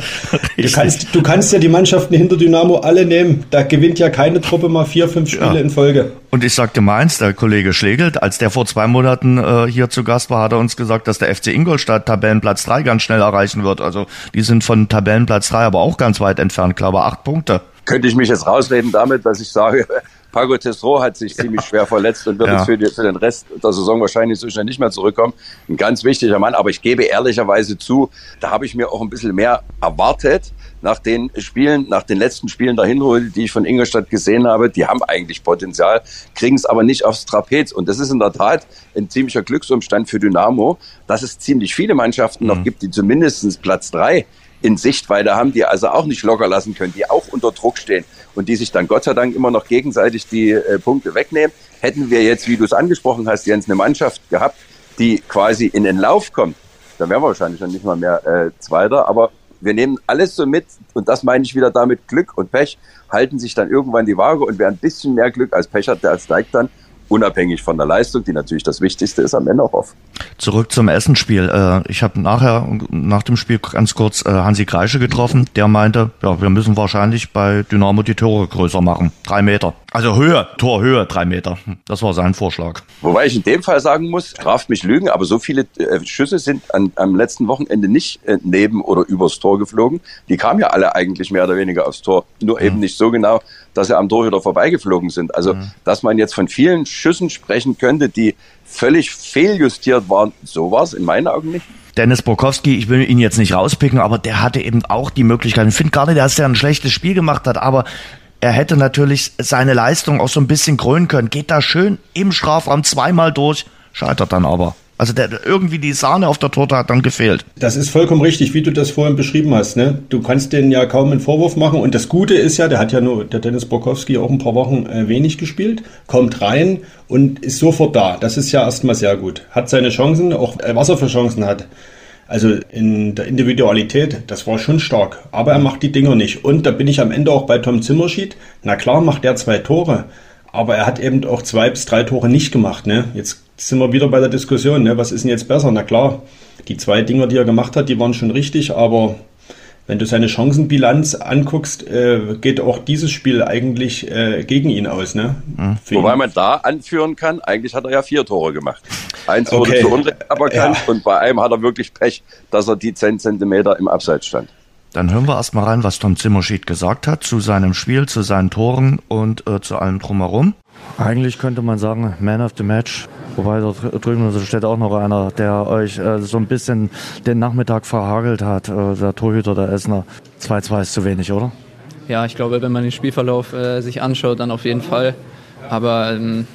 du kannst, du kannst ja die Mannschaften hinter Dynamo alle nehmen. Da gewinnt ja keine Truppe mal vier, fünf Spiele Ja. in Folge. Und ich sagte meins, der Kollege Schlegelt, als der vor zwei Monaten äh, hier zu Gast war, hat er uns gesagt, dass der FC Ingolstadt Tabellenplatz 3 ganz schnell erreichen wird. Also die sind von Tabellenplatz 3 aber auch ganz weit entfernt, glaube acht Punkte. Könnte ich mich jetzt rausreden damit, dass ich sage, Pago Testro hat sich ziemlich schwer verletzt und wird Ja. jetzt für, die, für den Rest der Saison wahrscheinlich so schnell nicht mehr zurückkommen. Ein ganz wichtiger Mann, aber ich gebe ehrlicherweise zu, da habe ich mir auch ein bisschen mehr erwartet nach den Spielen, nach den letzten Spielen der Hinrunde, die ich von Ingolstadt gesehen habe. Die haben eigentlich Potenzial, kriegen es aber nicht aufs Trapez. Und das ist in der Tat ein ziemlicher Glücksumstand für Dynamo, dass es ziemlich viele Mannschaften noch gibt, die zumindest Platz drei in Sichtweite haben, die also auch nicht locker lassen können, die auch unter Druck stehen und die sich dann Gott sei Dank immer noch gegenseitig die äh, Punkte wegnehmen. Hätten wir jetzt, wie du es angesprochen hast, Jens, eine Mannschaft gehabt, die quasi in den Lauf kommt, dann wären wir wahrscheinlich noch nicht mal mehr äh, Zweiter. Aber wir nehmen alles so mit und das meine ich wieder damit, Glück und Pech halten sich dann irgendwann die Waage und wer ein bisschen mehr Glück als Pech hat, der steigt dann unabhängig von der Leistung, die natürlich das Wichtigste ist, am Ende auch auf. Zurück zum Essenspiel. Äh, ich habe nachher, nach dem Spiel ganz kurz äh, Hansi Kreische getroffen. Der meinte, ja, wir müssen wahrscheinlich bei Dynamo die Tore größer machen. Drei Meter. Also Höhe, Torhöhe, drei Meter. Das war sein Vorschlag. Wobei ich in dem Fall sagen muss, straft mich Lügen, aber so viele äh, Schüsse sind an, am letzten Wochenende nicht äh, neben oder übers Tor geflogen. Die kamen ja alle eigentlich mehr oder weniger aufs Tor. Nur eben nicht so genau, dass sie am Torhüter vorbeigeflogen sind. Also, dass man jetzt von vielen Schüssen sprechen könnte, die völlig fehljustiert waren, so war es in meinen Augen nicht. Dennis Borkowski, ich will ihn jetzt nicht rauspicken, aber der hatte eben auch die Möglichkeit. Ich finde gar nicht, dass er ein schlechtes Spiel gemacht hat, aber er hätte natürlich seine Leistung auch so ein bisschen krönen können. Geht da schön im Strafraum zweimal durch, scheitert dann aber. Also der, irgendwie die Sahne auf der Torte hat dann gefehlt. Das ist vollkommen richtig, wie du das vorhin beschrieben hast. Ne? Du kannst denen ja kaum einen Vorwurf machen. Und das Gute ist ja, der hat ja nur, der Dennis Borkowski auch ein paar Wochen äh, wenig gespielt, kommt rein und ist sofort da. Das ist ja erstmal sehr gut. Hat seine Chancen, auch äh, was er für Chancen hat. Also in der Individualität, das war schon stark. Aber er macht die Dinger nicht. Und da bin ich am Ende auch bei Tom Zimmerschied. Na klar macht er zwei Tore. Aber er hat eben auch zwei bis drei Tore nicht gemacht. Ne? Jetzt sind wir wieder bei der Diskussion. Ne? Was ist denn jetzt besser? Na klar, die zwei Dinger, die er gemacht hat, die waren schon richtig. Aber wenn du seine Chancenbilanz anguckst, äh, geht auch dieses Spiel eigentlich äh, gegen ihn aus. Ne? Für Wobei ihn. man da anführen kann, eigentlich hat er ja vier Tore gemacht. Eins wurde Okay. zu Unrecht aberkannt Ja. und bei einem hat er wirklich Pech, dass er die 10 Zentimeter im Abseits stand. Dann hören wir erstmal rein, was Tom Zimmerschied gesagt hat zu seinem Spiel, zu seinen Toren und äh, zu allem drumherum. Eigentlich könnte man sagen, Man of the Match. Wobei dort drüben steht auch noch einer, der euch äh, so ein bisschen den Nachmittag verhagelt hat, äh, der Torhüter der Essener. 2-2 ist zu wenig, oder? Ja, ich glaube, wenn man den Spielverlauf äh, sich anschaut, dann auf jeden Fall. Aber ähm,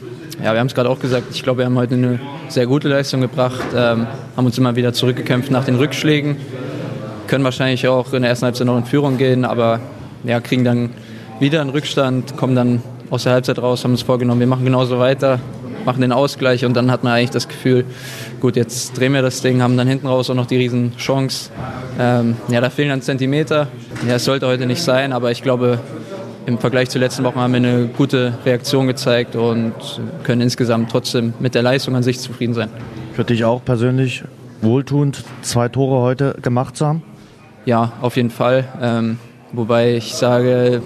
ja, wir haben es gerade auch gesagt, ich glaube, wir haben heute eine sehr gute Leistung gebracht, ähm, haben uns immer wieder zurückgekämpft nach den Rückschlägen, können wahrscheinlich auch in der ersten Halbzeit noch in Führung gehen, aber ja, kriegen dann wieder einen Rückstand, kommen dann aus der Halbzeit raus, haben uns vorgenommen, wir machen genauso weiter, machen den Ausgleich und dann hat man eigentlich das Gefühl, gut, jetzt drehen wir das Ding, haben dann hinten raus auch noch die riesen Chance. Ähm, ja, da fehlen dann Zentimeter. Ja, es sollte heute nicht sein, aber ich glaube, im Vergleich zu letzten Wochen haben wir eine gute Reaktion gezeigt und können insgesamt trotzdem mit der Leistung an sich zufrieden sein. Für dich auch persönlich wohltuend, zwei Tore heute gemacht zu haben? Ja, auf jeden Fall. Ähm, wobei ich sage,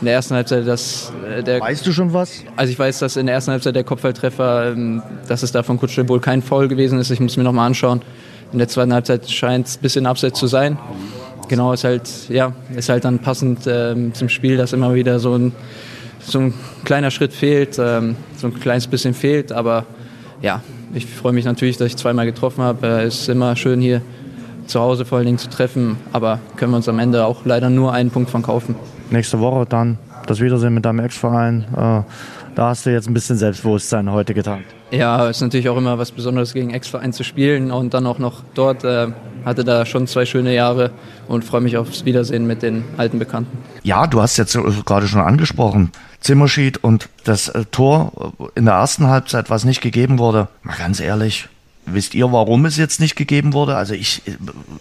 in der ersten Halbzeit, dass äh, der Weißt du schon was? Also ich weiß, dass in der ersten Halbzeit der Kopfballtreffer, ähm, dass es da von Kutschel wohl kein Foul gewesen ist. Ich muss mir noch mal anschauen. In der zweiten Halbzeit scheint es ein bisschen abseits zu sein. Genau, ist halt, ja, ist halt dann passend ähm, zum Spiel, dass immer wieder so ein, so ein kleiner Schritt fehlt, ähm, so ein kleines bisschen fehlt. Aber ja, ich freue mich natürlich, dass ich zweimal getroffen habe. Es äh, ist immer schön hier zu Hause vor allen Dingen zu treffen, aber können wir uns am Ende auch leider nur einen Punkt von kaufen. Nächste Woche dann das Wiedersehen mit deinem Ex-Verein. Äh, da hast du jetzt ein bisschen Selbstbewusstsein heute getankt. Ja, ist natürlich auch immer was Besonderes gegen Ex-Verein zu spielen und dann auch noch dort. Äh, hatte da schon zwei schöne Jahre und freue mich aufs Wiedersehen mit den alten Bekannten. Ja, du hast jetzt äh, gerade schon angesprochen, Zimmerschied und das äh, Tor in der ersten Halbzeit, was nicht gegeben wurde. Mal ganz ehrlich, wisst ihr, warum es jetzt nicht gegeben wurde? Also ich,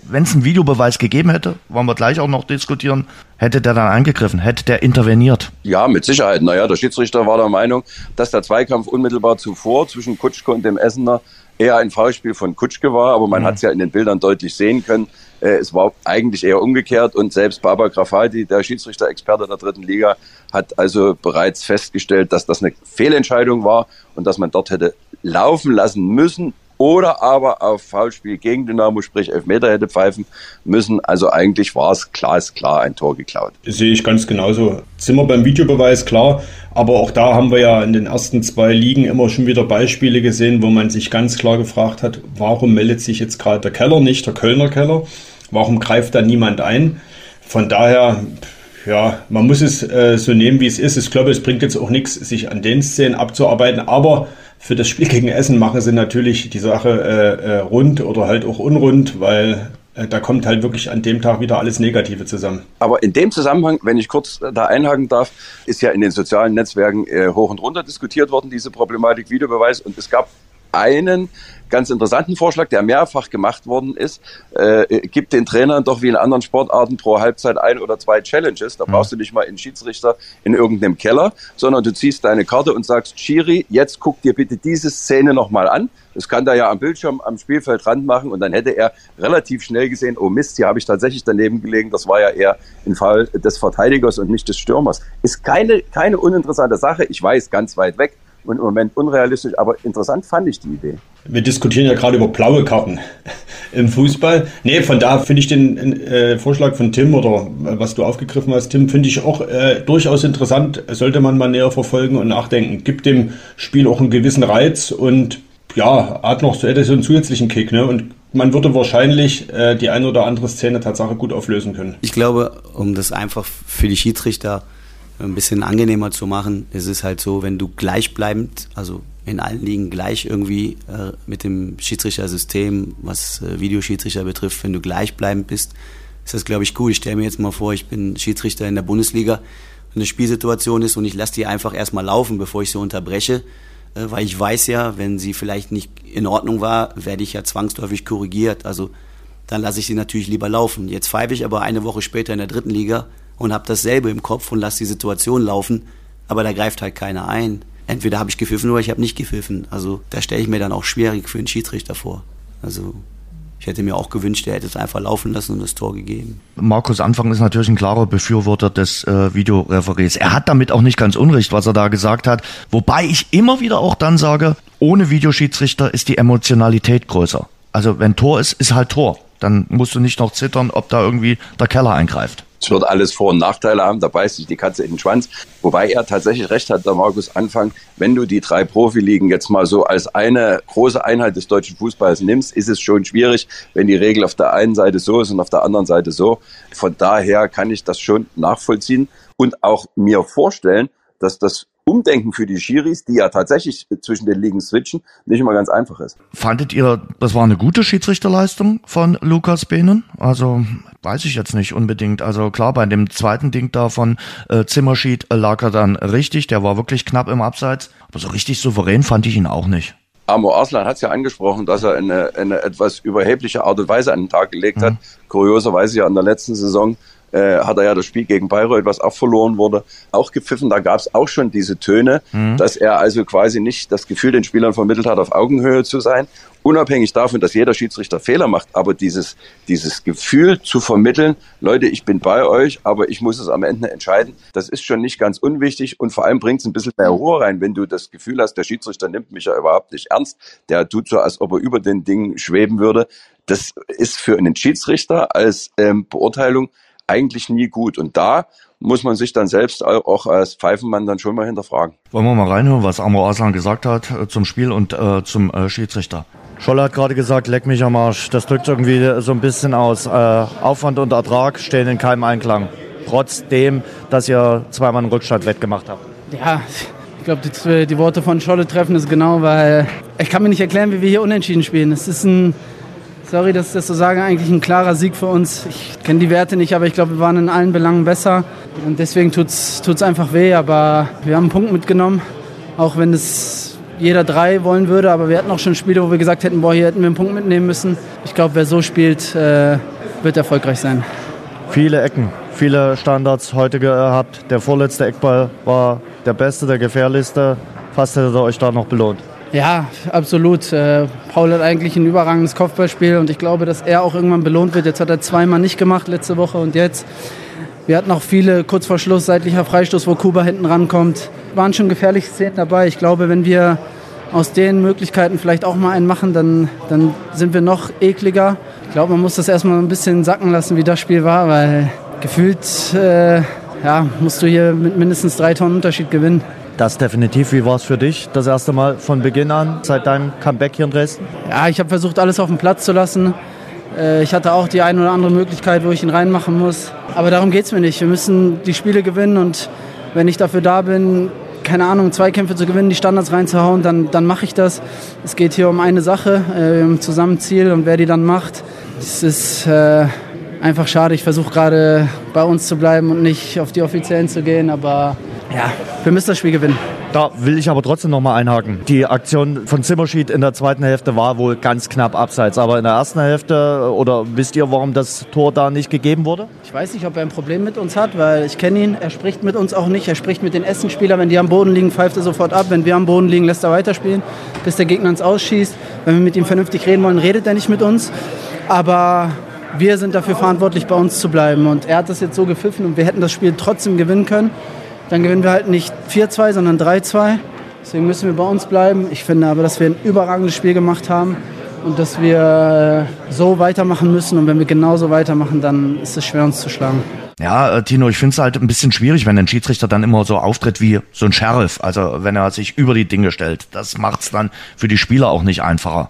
wenn es einen Videobeweis gegeben hätte, wollen wir gleich auch noch diskutieren, hätte der dann eingegriffen, hätte der interveniert? Ja, mit Sicherheit. Naja, der Schiedsrichter war der Meinung, dass der Zweikampf unmittelbar zuvor zwischen Kutschke und dem Essener eher ein Foulspiel von Kutschke war, aber man mhm. hat es ja in den Bildern deutlich sehen können. Äh, es war eigentlich eher umgekehrt und selbst Baba Grafaldi, der Schiedsrichter-Experte der dritten Liga, hat also bereits festgestellt, dass das eine Fehlentscheidung war und dass man dort hätte laufen lassen müssen, oder aber auf Foulspiel gegen Dynamo, sprich Elfmeter hätte pfeifen müssen. Also eigentlich war es klar ist klar ein Tor geklaut. Sehe ich ganz genauso. Zimmer beim Videobeweis klar, aber auch da haben wir ja in den ersten zwei Ligen immer schon wieder Beispiele gesehen, wo man sich ganz klar gefragt hat, warum meldet sich jetzt gerade der Keller nicht, der Kölner Keller? Warum greift da niemand ein? Von daher, ja, man muss es äh, so nehmen, wie es ist. Ich glaube, es bringt jetzt auch nichts, sich an den Szenen abzuarbeiten, aber für das Spiel gegen Essen machen sie natürlich die Sache äh, äh, rund oder halt auch unrund, weil äh, da kommt halt wirklich an dem Tag wieder alles Negative zusammen. Aber in dem Zusammenhang, wenn ich kurz da einhaken darf, ist ja in den sozialen Netzwerken äh, hoch und runter diskutiert worden, diese Problematik Videobeweis. Und es gab einen ganz interessanten Vorschlag, der mehrfach gemacht worden ist. Äh, gibt den Trainern doch wie in anderen Sportarten pro Halbzeit ein oder zwei Challenges. Da mhm. brauchst du nicht mal einen Schiedsrichter in irgendeinem Keller, sondern du ziehst deine Karte und sagst, Schiri, jetzt guck dir bitte diese Szene nochmal an. Das kann da ja am Bildschirm am Spielfeldrand machen und dann hätte er relativ schnell gesehen, oh Mist, hier habe ich tatsächlich daneben gelegen. Das war ja eher ein Fall des Verteidigers und nicht des Stürmers. Ist keine, keine uninteressante Sache. Ich weiß, ganz weit weg und im Moment unrealistisch, aber interessant fand ich die Idee. Wir diskutieren ja gerade über blaue Karten im Fußball. Nee, von da finde ich den äh, Vorschlag von Tim oder äh, was du aufgegriffen hast, Tim, finde ich auch äh, durchaus interessant. Sollte man mal näher verfolgen und nachdenken. Gibt dem Spiel auch einen gewissen Reiz und ja, hat noch so, so einen zusätzlichen Kick, ne? Und man würde wahrscheinlich äh, die eine oder andere Szene Tatsache gut auflösen können. Ich glaube, um das einfach für die Schiedsrichter ein bisschen angenehmer zu machen, ist es halt so, wenn du gleichbleibend, also in allen Ligen gleich irgendwie äh, mit dem Schiedsrichtersystem, was äh, Videoschiedsrichter betrifft, wenn du gleichbleibend bist, ist das, glaube ich, gut. Ich stelle mir jetzt mal vor, ich bin Schiedsrichter in der Bundesliga und eine Spielsituation ist und ich lasse die einfach erstmal laufen, bevor ich sie unterbreche, äh, weil ich weiß ja, wenn sie vielleicht nicht in Ordnung war, werde ich ja zwangsläufig korrigiert. Also dann lasse ich sie natürlich lieber laufen. Jetzt pfeife ich aber eine Woche später in der dritten Liga und habe dasselbe im Kopf und lasse die Situation laufen, aber da greift halt keiner ein. Entweder habe ich gepfiffen oder ich habe nicht gepfiffen. Also da stelle ich mir dann auch schwierig für einen Schiedsrichter vor. Also ich hätte mir auch gewünscht, er hätte es einfach laufen lassen und das Tor gegeben. Markus Anfang ist natürlich ein klarer Befürworter des äh, Videoreferees. Er hat damit auch nicht ganz unrecht, was er da gesagt hat. Wobei ich immer wieder auch dann sage, ohne Videoschiedsrichter ist die Emotionalität größer. Also wenn Tor ist, ist halt Tor. Dann musst du nicht noch zittern, ob da irgendwie der Keller eingreift. Es wird alles Vor- und Nachteile haben, da beißt sich die Katze in den Schwanz. Wobei er tatsächlich recht hat, der Markus Anfang, wenn du die drei Profiligen jetzt mal so als eine große Einheit des deutschen Fußballs nimmst, ist es schon schwierig, wenn die Regel auf der einen Seite so ist und auf der anderen Seite so. Von daher kann ich das schon nachvollziehen und auch mir vorstellen, dass das Umdenken für die Schiris, die ja tatsächlich zwischen den Ligen switchen, nicht immer ganz einfach ist. Fandet ihr, das war eine gute Schiedsrichterleistung von Lukas Behnen? Also weiß ich jetzt nicht unbedingt. Also klar, bei dem zweiten Ding da von äh, Zimmerschied lag er dann richtig, der war wirklich knapp im Abseits, aber so richtig souverän fand ich ihn auch nicht. Amor Arslan hat es ja angesprochen, dass er eine, eine etwas überhebliche Art und Weise an den Tag gelegt mhm. hat. Kurioserweise ja in der letzten Saison äh, hat er ja das Spiel gegen Bayreuth, was auch verloren wurde, auch gepfiffen. Da gab es auch schon diese Töne, mhm. dass er also quasi nicht das Gefühl den Spielern vermittelt hat, auf Augenhöhe zu sein. Unabhängig davon, dass jeder Schiedsrichter Fehler macht, aber dieses, dieses Gefühl zu vermitteln, Leute, ich bin bei euch, aber ich muss es am Ende entscheiden, das ist schon nicht ganz unwichtig und vor allem bringt es ein bisschen mehr Ruhe rein, wenn du das Gefühl hast, der Schiedsrichter nimmt mich ja überhaupt nicht ernst, der tut so, als ob er über den Dingen schweben würde. Das ist für einen Schiedsrichter als ähm, Beurteilung eigentlich nie gut. Und da muss man sich dann selbst auch als Pfeifenmann dann schon mal hinterfragen. Wollen wir mal reinhören, was Amor Aslan gesagt hat äh, zum Spiel und äh, zum äh, Schiedsrichter? Scholler hat gerade gesagt, leck mich am Arsch. Das drückt irgendwie so ein bisschen aus. Äh, Aufwand und Ertrag stehen in keinem Einklang. Trotzdem, dass ihr zweimal einen Rückstand wettgemacht habt. Ja, ich glaube, die, die, Worte von Scholle treffen es genau, weil ich kann mir nicht erklären, wie wir hier unentschieden spielen. Es ist ein sorry, dass ich das so sage, eigentlich ein klarer Sieg für uns. Ich kenne die Werte nicht, aber ich glaube, wir waren in allen Belangen besser. Und deswegen tut es einfach weh. Aber wir haben einen Punkt mitgenommen, auch wenn es jeder drei wollen würde, aber wir hatten auch schon Spiele, wo wir gesagt hätten, boah, hier hätten wir einen Punkt mitnehmen müssen. Ich glaube, wer so spielt, äh, wird erfolgreich sein. Viele Ecken, viele Standards heute gehabt. Der vorletzte Eckball war der beste, der gefährlichste. Fast hättet ihr euch da noch belohnt. Ja, absolut. Äh, Paul hat eigentlich ein überragendes Kopfballspiel und ich glaube, dass er auch irgendwann belohnt wird. Jetzt hat er zweimal nicht gemacht letzte Woche und jetzt. Wir hatten auch viele kurz vor Schluss seitlicher Freistoß, wo Kuba hinten rankommt. Waren schon gefährliche Szenen dabei. Ich glaube, wenn wir aus den Möglichkeiten vielleicht auch mal einen machen, dann, dann sind wir noch ekliger. Ich glaube, man muss das erstmal ein bisschen sacken lassen, wie das Spiel war, weil gefühlt äh, ja, musst du hier mit mindestens drei Tonnen Unterschied gewinnen. Das definitiv. Wie war es für dich das erste Mal von Beginn an, seit deinem Comeback hier in Dresden? Ja, ich habe versucht, alles auf den Platz zu lassen. Äh, ich hatte auch die eine oder andere Möglichkeit, wo ich ihn reinmachen muss. Aber darum geht es mir nicht. Wir müssen die Spiele gewinnen und wenn ich dafür da bin, keine Ahnung, Zweikämpfe zu gewinnen, die Standards reinzuhauen, dann, dann mache ich das. Es geht hier um eine Sache, äh, um Zusammenziel und wer die dann macht. Das ist äh, einfach schade. Ich versuche gerade bei uns zu bleiben und nicht auf die Offiziellen zu gehen, aber ja, wir müssen das Spiel gewinnen. Da will ich aber trotzdem noch mal einhaken. Die Aktion von Zimmerschied in der zweiten Hälfte war wohl ganz knapp abseits. Aber in der ersten Hälfte, oder wisst ihr, warum das Tor da nicht gegeben wurde? Ich weiß nicht, ob er ein Problem mit uns hat, weil ich kenne ihn. Er spricht mit uns auch nicht. Er spricht mit den Essenspielern. Wenn die am Boden liegen, pfeift er sofort ab. Wenn wir am Boden liegen, lässt er weiterspielen, bis der Gegner uns ausschießt. Wenn wir mit ihm vernünftig reden wollen, redet er nicht mit uns. Aber wir sind dafür verantwortlich, bei uns zu bleiben. Und er hat das jetzt so gepfiffen und wir hätten das Spiel trotzdem gewinnen können. Dann gewinnen wir halt nicht 4-2, sondern 3-2. Deswegen müssen wir bei uns bleiben. Ich finde aber, dass wir ein überragendes Spiel gemacht haben und dass wir äh, so weitermachen müssen. Und wenn wir genauso weitermachen, dann ist es schwer, uns zu schlagen. Ja, äh, Tino, ich finde es halt ein bisschen schwierig, wenn ein Schiedsrichter dann immer so auftritt wie so ein Sheriff. Also wenn er sich über die Dinge stellt. Das macht es dann für die Spieler auch nicht einfacher.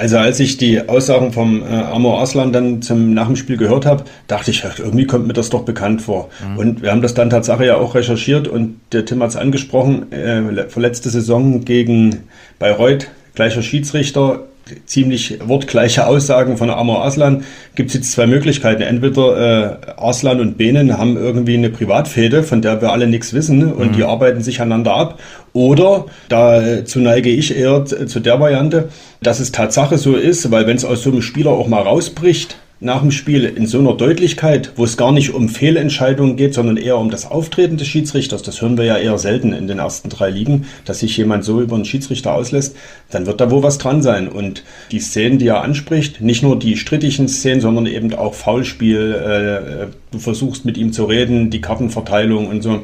Also als ich die Aussagen vom äh, Amor Aslan dann zum nach dem Spiel gehört habe, dachte ich, irgendwie kommt mir das doch bekannt vor. Mhm. Und wir haben das dann tatsächlich ja auch recherchiert und der Tim hat es angesprochen, äh, verletzte Saison gegen Bayreuth, gleicher Schiedsrichter, ziemlich wortgleiche Aussagen von Amor Aslan, gibt es jetzt zwei Möglichkeiten. Entweder äh, Aslan und Benen haben irgendwie eine Privatfehde, von der wir alle nichts wissen und mhm. die arbeiten sich einander ab. Oder, dazu neige ich eher zu der Variante, dass es Tatsache so ist, weil wenn es aus so einem Spieler auch mal rausbricht, nach dem Spiel in so einer Deutlichkeit, wo es gar nicht um Fehlentscheidungen geht, sondern eher um das Auftreten des Schiedsrichters, das hören wir ja eher selten in den ersten drei Ligen, dass sich jemand so über einen Schiedsrichter auslässt, dann wird da wohl was dran sein. Und die Szenen, die er anspricht, nicht nur die strittigen Szenen, sondern eben auch Foulspiel, äh, du versuchst mit ihm zu reden, die Kartenverteilung und so.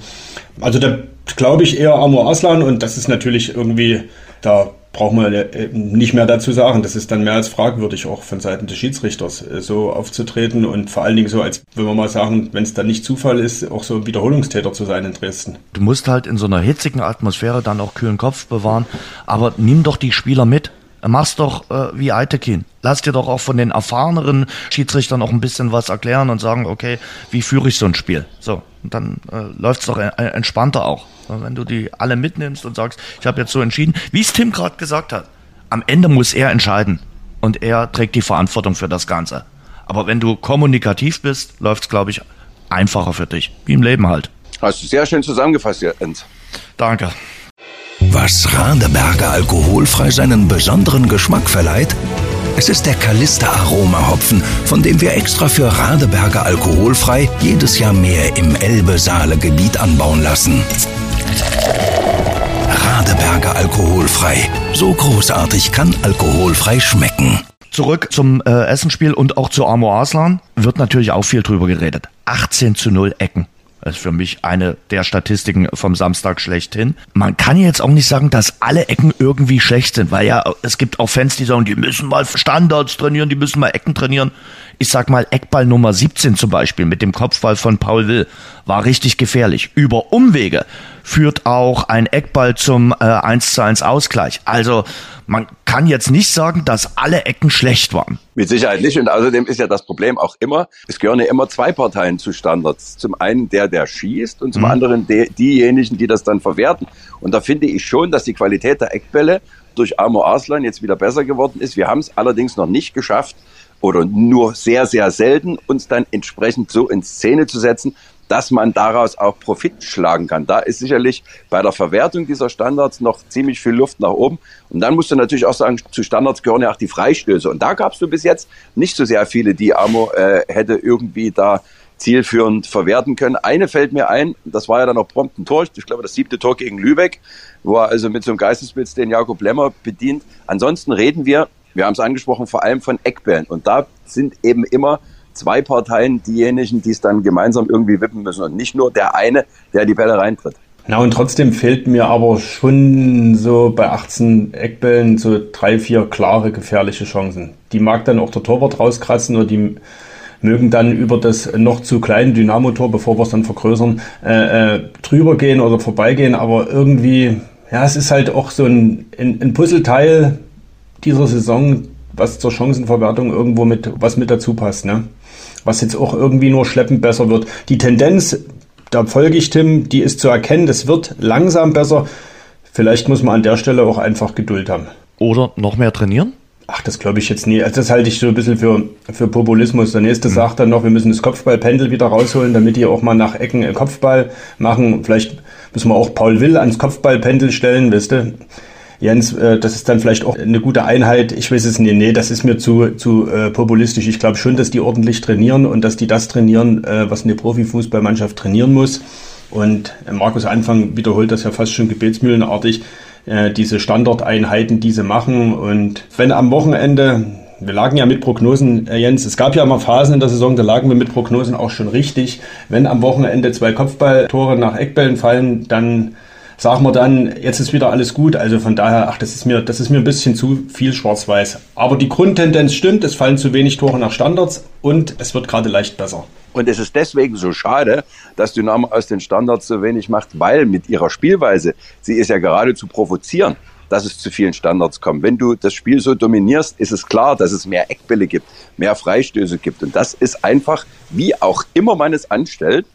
Also da glaube ich eher Amor Aslan und das ist natürlich irgendwie, da braucht man äh, nicht mehr dazu sagen. Das ist dann mehr als fragwürdig auch von Seiten des Schiedsrichters äh, so aufzutreten und vor allen Dingen so, als wenn wir mal sagen, wenn es dann nicht Zufall ist, auch so ein Wiederholungstäter zu sein in Dresden. Du musst halt in so einer hitzigen Atmosphäre dann auch kühlen Kopf bewahren, aber nimm doch die Spieler mit. Mach's doch äh, wie Eitekin. Lass dir doch auch von den erfahreneren Schiedsrichtern auch ein bisschen was erklären und sagen, okay, wie führe ich so ein Spiel? So, und dann äh, läuft's doch entspannter auch. Wenn du die alle mitnimmst und sagst, ich habe jetzt so entschieden, wie es Tim gerade gesagt hat, am Ende muss er entscheiden und er trägt die Verantwortung für das Ganze. Aber wenn du kommunikativ bist, läuft's, glaube ich, einfacher für dich. Wie im Leben halt. Hast du sehr schön zusammengefasst, Jens. Danke. Was Radeberger alkoholfrei seinen besonderen Geschmack verleiht? Es ist der Kalister Aroma Hopfen, von dem wir extra für Radeberger alkoholfrei jedes Jahr mehr im Elbe-Saale-Gebiet anbauen lassen. Radeberger alkoholfrei. So großartig kann alkoholfrei schmecken. Zurück zum äh, Essenspiel und auch zu Amor Aslan wird natürlich auch viel drüber geredet. 18 zu 0 Ecken. Das ist für mich eine der Statistiken vom Samstag schlechthin. Man kann jetzt auch nicht sagen, dass alle Ecken irgendwie schlecht sind, weil ja, es gibt auch Fans, die sagen, die müssen mal Standards trainieren, die müssen mal Ecken trainieren. Ich sag mal, Eckball Nummer 17 zum Beispiel mit dem Kopfball von Paul Will war richtig gefährlich. Über Umwege führt auch ein Eckball zum äh, 1 zu 1 Ausgleich. Also man kann jetzt nicht sagen, dass alle Ecken schlecht waren. Mit Sicherheit nicht. Und außerdem ist ja das Problem auch immer, es gehören ja immer zwei Parteien zu Standards. Zum einen der, der schießt und zum mhm. anderen die, diejenigen, die das dann verwerten. Und da finde ich schon, dass die Qualität der Eckbälle durch Amor Arslan jetzt wieder besser geworden ist. Wir haben es allerdings noch nicht geschafft oder nur sehr, sehr selten uns dann entsprechend so in Szene zu setzen, dass man daraus auch Profit schlagen kann. Da ist sicherlich bei der Verwertung dieser Standards noch ziemlich viel Luft nach oben. Und dann musst du natürlich auch sagen, zu Standards gehören ja auch die Freistöße. Und da gab's du bis jetzt nicht so sehr viele, die Amo äh, hätte irgendwie da zielführend verwerten können. Eine fällt mir ein, das war ja dann auch prompt ein Tor, ich glaube das siebte Tor gegen Lübeck, wo er also mit so einem Geistesblitz den Jakob Lemmer bedient. Ansonsten reden wir, wir haben es angesprochen, vor allem von Eckbällen. Und da sind eben immer zwei Parteien diejenigen, die es dann gemeinsam irgendwie wippen müssen und nicht nur der eine, der die Bälle reintritt. Na und trotzdem fehlt mir aber schon so bei 18 Eckbällen so drei, vier klare gefährliche Chancen. Die mag dann auch der Torwart rauskratzen oder die mögen dann über das noch zu kleine Dynamotor, bevor wir es dann vergrößern, äh, äh, drüber gehen oder vorbeigehen. Aber irgendwie, ja, es ist halt auch so ein, ein, ein Puzzleteil dieser Saison, was zur Chancenverwertung irgendwo mit, was mit dazu passt, ne? Was jetzt auch irgendwie nur schleppend besser wird. Die Tendenz, da folge ich Tim, die ist zu erkennen, das wird langsam besser. Vielleicht muss man an der Stelle auch einfach Geduld haben. Oder noch mehr trainieren? Ach, das glaube ich jetzt nie. Also das halte ich so ein bisschen für, für Populismus. Der nächste mhm. sagt dann noch, wir müssen das Kopfballpendel wieder rausholen, damit die auch mal nach Ecken einen Kopfball machen. Vielleicht müssen wir auch Paul Will ans Kopfballpendel stellen, wisst ihr? Jens, äh, das ist dann vielleicht auch eine gute Einheit. Ich weiß es nicht. Nee, das ist mir zu, zu äh, populistisch. Ich glaube schon, dass die ordentlich trainieren und dass die das trainieren, äh, was eine Profifußballmannschaft trainieren muss. Und äh, Markus Anfang wiederholt das ja fast schon gebetsmühlenartig, äh, diese Standardeinheiten, die sie machen. Und wenn am Wochenende wir lagen ja mit Prognosen, äh, Jens, es gab ja mal Phasen in der Saison, da lagen wir mit Prognosen auch schon richtig. Wenn am Wochenende zwei Kopfballtore nach Eckbällen fallen, dann sagen wir dann, jetzt ist wieder alles gut. Also von daher, ach, das ist mir, das ist mir ein bisschen zu viel schwarz-weiß. Aber die Grundtendenz stimmt, es fallen zu wenig Tore nach Standards und es wird gerade leicht besser. Und es ist deswegen so schade, dass Dynamo aus den Standards so wenig macht, weil mit ihrer Spielweise, sie ist ja gerade zu provozieren, dass es zu vielen Standards kommt. Wenn du das Spiel so dominierst, ist es klar, dass es mehr Eckbälle gibt, mehr Freistöße gibt. Und das ist einfach, wie auch immer man es anstellt,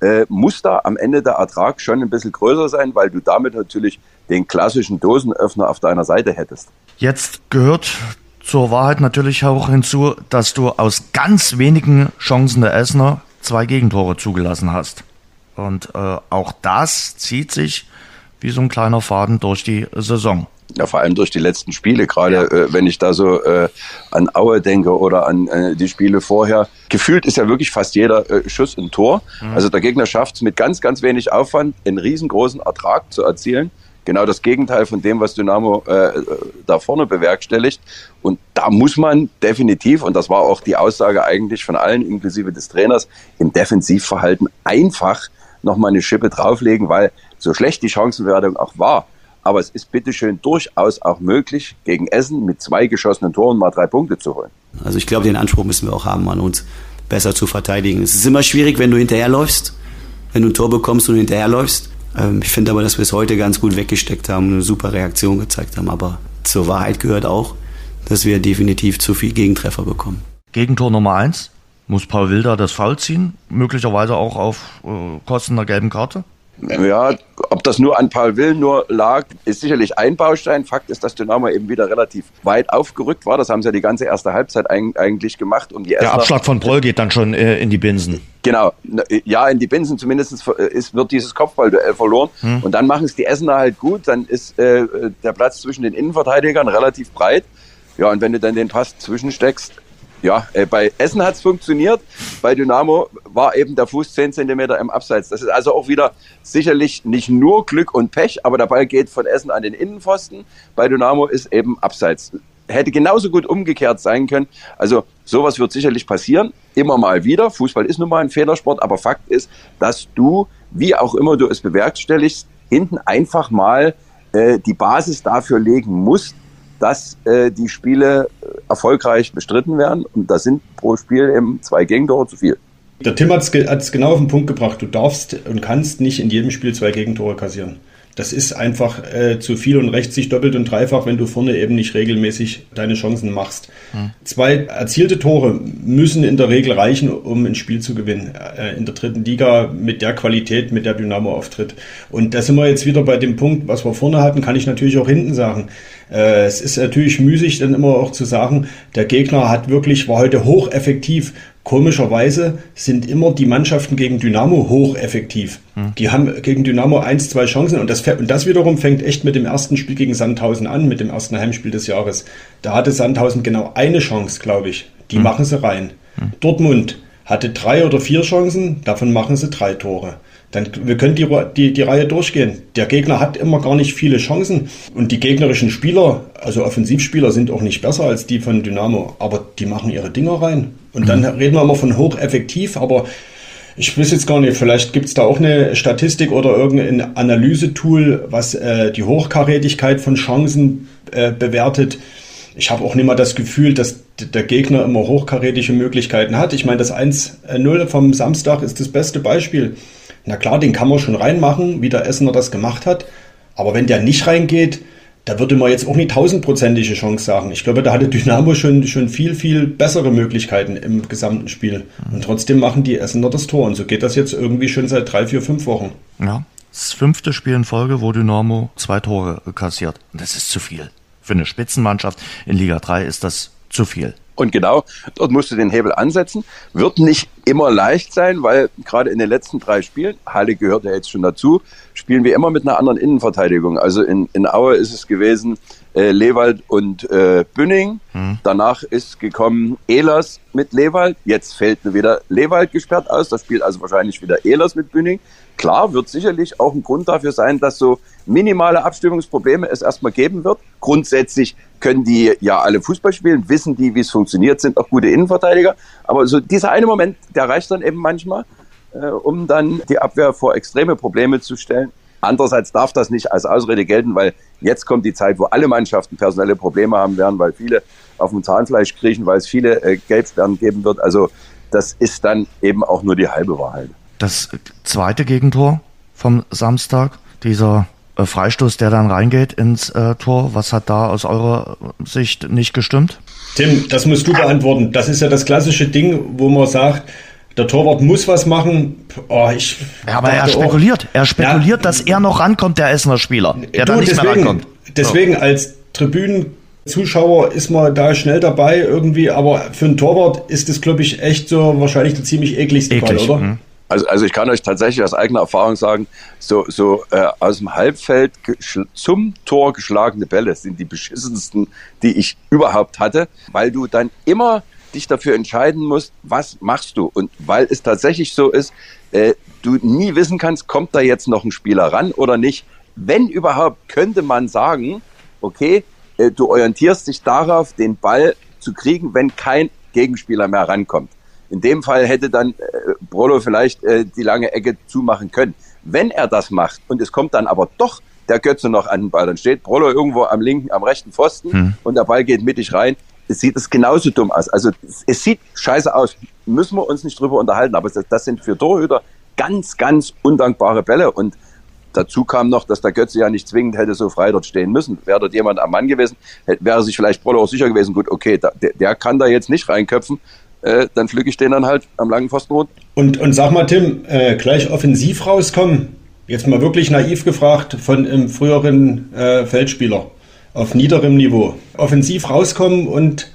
äh, muss da am Ende der Ertrag schon ein bisschen größer sein, weil du damit natürlich den klassischen Dosenöffner auf deiner Seite hättest. Jetzt gehört zur Wahrheit natürlich auch hinzu, dass du aus ganz wenigen Chancen der Essener zwei Gegentore zugelassen hast. Und äh, auch das zieht sich wie so ein kleiner Faden durch die Saison. Ja, vor allem durch die letzten Spiele, gerade ja. äh, wenn ich da so äh, an Aue denke oder an äh, die Spiele vorher. Gefühlt ist ja wirklich fast jeder äh, Schuss ein Tor. Mhm. Also der Gegner schafft es mit ganz, ganz wenig Aufwand, einen riesengroßen Ertrag zu erzielen. Genau das Gegenteil von dem, was Dynamo äh, da vorne bewerkstelligt. Und da muss man definitiv, und das war auch die Aussage eigentlich von allen, inklusive des Trainers, im Defensivverhalten einfach nochmal eine Schippe drauflegen, weil so schlecht die Chancenwertung auch war, aber es ist bitteschön durchaus auch möglich, gegen Essen mit zwei geschossenen Toren mal drei Punkte zu holen. Also ich glaube, den Anspruch müssen wir auch haben, an uns besser zu verteidigen. Es ist immer schwierig, wenn du hinterherläufst, wenn du ein Tor bekommst und hinterherläufst. Ähm, ich finde aber, dass wir es heute ganz gut weggesteckt haben und eine super Reaktion gezeigt haben. Aber zur Wahrheit gehört auch, dass wir definitiv zu viel Gegentreffer bekommen. Gegentor Nummer eins. Muss Paul Wilder das Foul ziehen? Möglicherweise auch auf äh, Kosten der gelben Karte? Ja, ob das nur an Paul Will nur lag, ist sicherlich ein Baustein. Fakt ist, dass Dynamo eben wieder relativ weit aufgerückt war. Das haben sie ja die ganze erste Halbzeit eigentlich gemacht. Um die Der Abschlag von Proll geht dann schon äh, in die Binsen. Genau, ja, in die Binsen zumindest ist, wird dieses Kopfballduell verloren. Hm. Und dann machen es die Essener halt gut. Dann ist äh, der Platz zwischen den Innenverteidigern relativ breit. Ja, und wenn du dann den Pass zwischensteckst, ja, äh, bei Essen hat's funktioniert, bei Dynamo war eben der Fuß 10 Zentimeter im Abseits. Das ist also auch wieder sicherlich nicht nur Glück und Pech, aber der Ball geht von Essen an den Innenpfosten. Bei Dynamo ist eben Abseits. Hätte genauso gut umgekehrt sein können. Also sowas wird sicherlich passieren, immer mal wieder. Fußball ist nun mal ein Fehlersport, aber Fakt ist, dass du, wie auch immer du es bewerkstelligst, hinten einfach mal äh, die Basis dafür legen musst, dass äh, die Spiele äh, erfolgreich bestritten werden. Und das sind pro Spiel eben zwei Gegentore zu viel. Der Tim hat es genau auf den Punkt gebracht. Du darfst und kannst nicht in jedem Spiel zwei Gegentore kassieren. Das ist einfach äh, zu viel und rächt sich doppelt und dreifach, wenn du vorne eben nicht regelmäßig deine Chancen machst. Hm. Zwei erzielte Tore müssen in der Regel reichen, um ein Spiel zu gewinnen. Äh, in der dritten Liga mit der Qualität, mit der Dynamo auftritt. Und da sind wir jetzt wieder bei dem Punkt, was wir vorne hatten, kann ich natürlich auch hinten sagen. Äh, es ist natürlich müßig, dann immer auch zu sagen, der Gegner hat wirklich, war heute hocheffektiv komischerweise sind immer die Mannschaften gegen Dynamo hocheffektiv. Hm. Die haben gegen Dynamo eins, zwei Chancen und das, und das wiederum fängt echt mit dem ersten Spiel gegen Sandhausen an, mit dem ersten Heimspiel des Jahres. Da hatte Sandhausen genau eine Chance, glaube ich. Die hm. machen sie rein. Hm. Dortmund hatte drei oder vier Chancen, davon machen sie drei Tore. Dann, wir können die, die, die Reihe durchgehen. Der Gegner hat immer gar nicht viele Chancen. Und die gegnerischen Spieler, also Offensivspieler, sind auch nicht besser als die von Dynamo. Aber die machen ihre Dinger rein. Und dann mhm. reden wir immer von hocheffektiv, aber ich weiß jetzt gar nicht, vielleicht gibt es da auch eine Statistik oder irgendein Analysetool, was äh, die Hochkarätigkeit von Chancen äh, bewertet. Ich habe auch nicht mal das Gefühl, dass der Gegner immer hochkarätige Möglichkeiten hat. Ich meine, das 1-0 vom Samstag ist das beste Beispiel. Na klar, den kann man schon reinmachen, wie der Essener das gemacht hat. Aber wenn der nicht reingeht, da würde man jetzt auch nicht tausendprozentige Chance sagen. Ich glaube, da hatte Dynamo schon, schon viel, viel bessere Möglichkeiten im gesamten Spiel. Und trotzdem machen die Essener das Tor. Und so geht das jetzt irgendwie schon seit drei, vier, fünf Wochen. Ja. Das fünfte Spiel in Folge, wo Dynamo zwei Tore kassiert. Das ist zu viel. Für eine Spitzenmannschaft in Liga 3 ist das zu viel. Und genau, dort musst du den Hebel ansetzen. Wird nicht immer leicht sein, weil gerade in den letzten drei Spielen, Halle gehört ja jetzt schon dazu, spielen wir immer mit einer anderen Innenverteidigung. Also in, in Aue ist es gewesen äh, Lewald und äh, Bünning. Mhm. Danach ist gekommen Ehlers mit Lewald. Jetzt fällt wieder Lewald gesperrt aus. Das spielt also wahrscheinlich wieder Ehlers mit Bünning. Klar, wird sicherlich auch ein Grund dafür sein, dass so minimale Abstimmungsprobleme es erstmal geben wird. Grundsätzlich können die ja alle Fußball spielen, wissen die, wie es funktioniert, sind auch gute Innenverteidiger. Aber so dieser eine Moment, der reicht dann eben manchmal, äh, um dann die Abwehr vor extreme Probleme zu stellen. Andererseits darf das nicht als Ausrede gelten, weil jetzt kommt die Zeit, wo alle Mannschaften personelle Probleme haben werden, weil viele auf dem Zahnfleisch kriechen, weil es viele äh, Gelbsperren geben wird. Also das ist dann eben auch nur die halbe Wahrheit. Das zweite Gegentor vom Samstag, dieser äh, Freistoß, der dann reingeht ins äh, Tor. Was hat da aus eurer Sicht nicht gestimmt? Tim, das musst du beantworten. Das ist ja das klassische Ding, wo man sagt, der Torwart muss was machen. Oh, ich ja, aber er spekuliert. Auch, er spekuliert, ja, dass er noch rankommt, der Essener Spieler, der du, dann nicht deswegen, mehr rankommt. Deswegen als Tribünenzuschauer ist man da schnell dabei irgendwie, aber für einen Torwart ist das, glaube ich, echt so wahrscheinlich der ziemlich ekligste Eklig. Fall, oder? Mhm. Also, also ich kann euch tatsächlich aus eigener Erfahrung sagen, so, so äh, aus dem Halbfeld zum Tor geschlagene Bälle sind die beschissensten, die ich überhaupt hatte, weil du dann immer dich dafür entscheiden musst, was machst du. Und weil es tatsächlich so ist, äh, du nie wissen kannst, kommt da jetzt noch ein Spieler ran oder nicht. Wenn überhaupt, könnte man sagen, okay, äh, du orientierst dich darauf, den Ball zu kriegen, wenn kein Gegenspieler mehr rankommt. In dem Fall hätte dann äh, Brolo vielleicht äh, die lange Ecke zumachen können. Wenn er das macht und es kommt dann aber doch der Götze noch an den Ball, dann steht Brolo irgendwo am linken, am rechten Pfosten hm. und der Ball geht mittig rein, sieht es genauso dumm aus. Also es sieht scheiße aus, müssen wir uns nicht drüber unterhalten, aber das, das sind für Torhüter ganz, ganz undankbare Bälle und Dazu kam noch, dass der Götze ja nicht zwingend hätte so frei dort stehen müssen. Wäre dort jemand am Mann gewesen, hätte, wäre sich vielleicht Brollo auch sicher gewesen, gut, okay, da, der, der, kann da jetzt nicht reinköpfen, äh, dann pflücke ich den dann halt am langen Pfosten rund. Und, und sag mal, Tim, äh, gleich offensiv rauskommen, jetzt mal wirklich naiv gefragt von einem früheren äh, Feldspieler auf niederem Niveau. Offensiv rauskommen und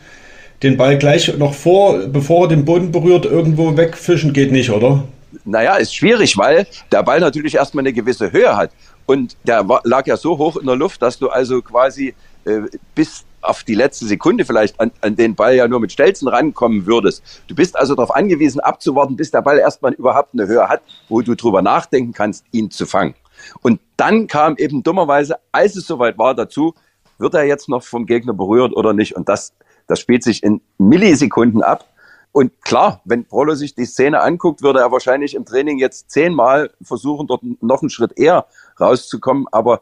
den Ball gleich noch vor, bevor er den Boden berührt, irgendwo wegfischen geht nicht, oder? Naja, ist schwierig, weil der Ball natürlich erstmal eine gewisse Höhe hat. Und der lag ja so hoch in der Luft, dass du also quasi äh, bis auf die letzte Sekunde vielleicht an, an den Ball ja nur mit Stelzen rankommen würdest. Du bist also darauf angewiesen, abzuwarten, bis der Ball erstmal überhaupt eine Höhe hat, wo du drüber nachdenken kannst, ihn zu fangen. Und dann kam eben dummerweise, als es soweit war, dazu, wird er jetzt noch vom Gegner berührt oder nicht? Und das, das spielt sich in Millisekunden ab. Und klar, wenn Prolo sich die Szene anguckt, würde er wahrscheinlich im Training jetzt zehnmal versuchen, dort noch einen Schritt eher rauszukommen. Aber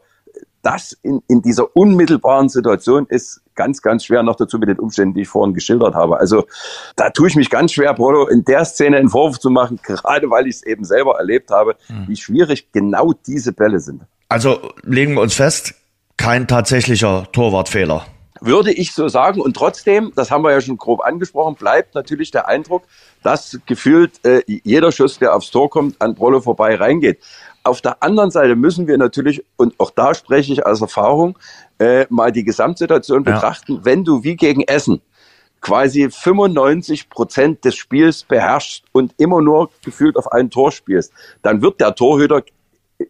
das in, in dieser unmittelbaren Situation ist ganz, ganz schwer noch dazu mit den Umständen, die ich vorhin geschildert habe. Also da tue ich mich ganz schwer, Polo, in der Szene einen Vorwurf zu machen, gerade weil ich es eben selber erlebt habe, mhm. wie schwierig genau diese Bälle sind. Also legen wir uns fest, kein tatsächlicher Torwartfehler. Würde ich so sagen. Und trotzdem, das haben wir ja schon grob angesprochen, bleibt natürlich der Eindruck, dass gefühlt äh, jeder Schuss, der aufs Tor kommt, an Prolo vorbei reingeht. Auf der anderen Seite müssen wir natürlich, und auch da spreche ich aus Erfahrung, äh, mal die Gesamtsituation ja. betrachten. Wenn du wie gegen Essen quasi 95 Prozent des Spiels beherrschst und immer nur gefühlt auf ein Tor spielst, dann wird der Torhüter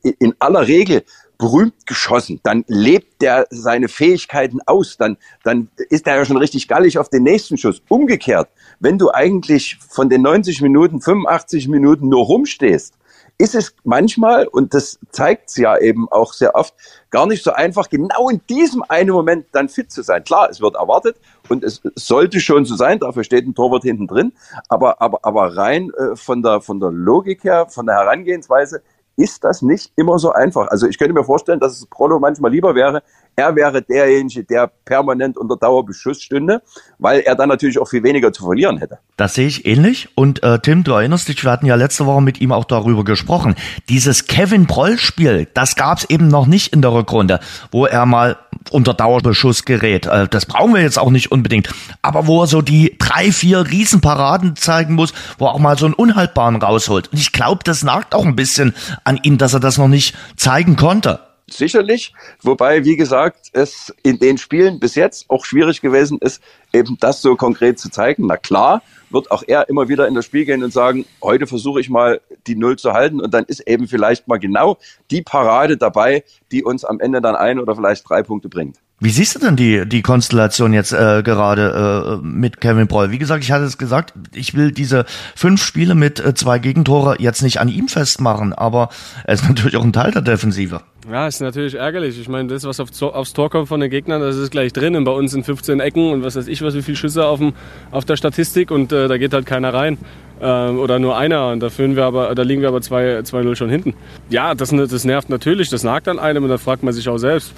in aller Regel berühmt geschossen, dann lebt der seine Fähigkeiten aus, dann, dann ist er ja schon richtig gallig auf den nächsten Schuss. Umgekehrt, wenn du eigentlich von den 90 Minuten, 85 Minuten nur rumstehst, ist es manchmal, und das zeigt es ja eben auch sehr oft, gar nicht so einfach, genau in diesem einen Moment dann fit zu sein. Klar, es wird erwartet und es sollte schon so sein, dafür steht ein Torwart hinten drin, aber, aber, aber rein äh, von, der, von der Logik her, von der Herangehensweise, ist das nicht immer so einfach. Also ich könnte mir vorstellen, dass es Prollo manchmal lieber wäre, er wäre derjenige, der permanent unter Dauerbeschuss stünde, weil er dann natürlich auch viel weniger zu verlieren hätte. Das sehe ich ähnlich. Und äh, Tim, du erinnerst dich, wir hatten ja letzte Woche mit ihm auch darüber gesprochen. Dieses Kevin Proll-Spiel, das gab es eben noch nicht in der Rückrunde, wo er mal unter Dauerbeschuss gerät. Äh, das brauchen wir jetzt auch nicht unbedingt. Aber wo er so die drei, vier Riesenparaden zeigen muss, wo er auch mal so einen Unhaltbaren rausholt. Und ich glaube, das nagt auch ein bisschen an ihm, dass er das noch nicht zeigen konnte. Sicherlich, wobei, wie gesagt, es in den Spielen bis jetzt auch schwierig gewesen ist, eben das so konkret zu zeigen. Na klar, wird auch er immer wieder in das Spiel gehen und sagen, heute versuche ich mal die Null zu halten und dann ist eben vielleicht mal genau die Parade dabei, die uns am Ende dann ein oder vielleicht drei Punkte bringt. Wie siehst du denn die, die Konstellation jetzt äh, gerade äh, mit Kevin Broll? Wie gesagt, ich hatte es gesagt, ich will diese fünf Spiele mit äh, zwei Gegentore jetzt nicht an ihm festmachen, aber er ist natürlich auch ein Teil der Defensive. Ja, ist natürlich ärgerlich. Ich meine, das, was aufs, Tor kommt von den Gegnern, das ist gleich drin. Und bei uns sind 15 Ecken und was weiß ich, was wie viele Schüsse auf, dem, auf der Statistik und äh, da geht halt keiner rein. Ähm, oder nur einer und da, führen wir aber, da liegen wir aber 2-0 schon hinten. Ja, das, das nervt natürlich, das nagt an einem und da fragt man sich auch selbst,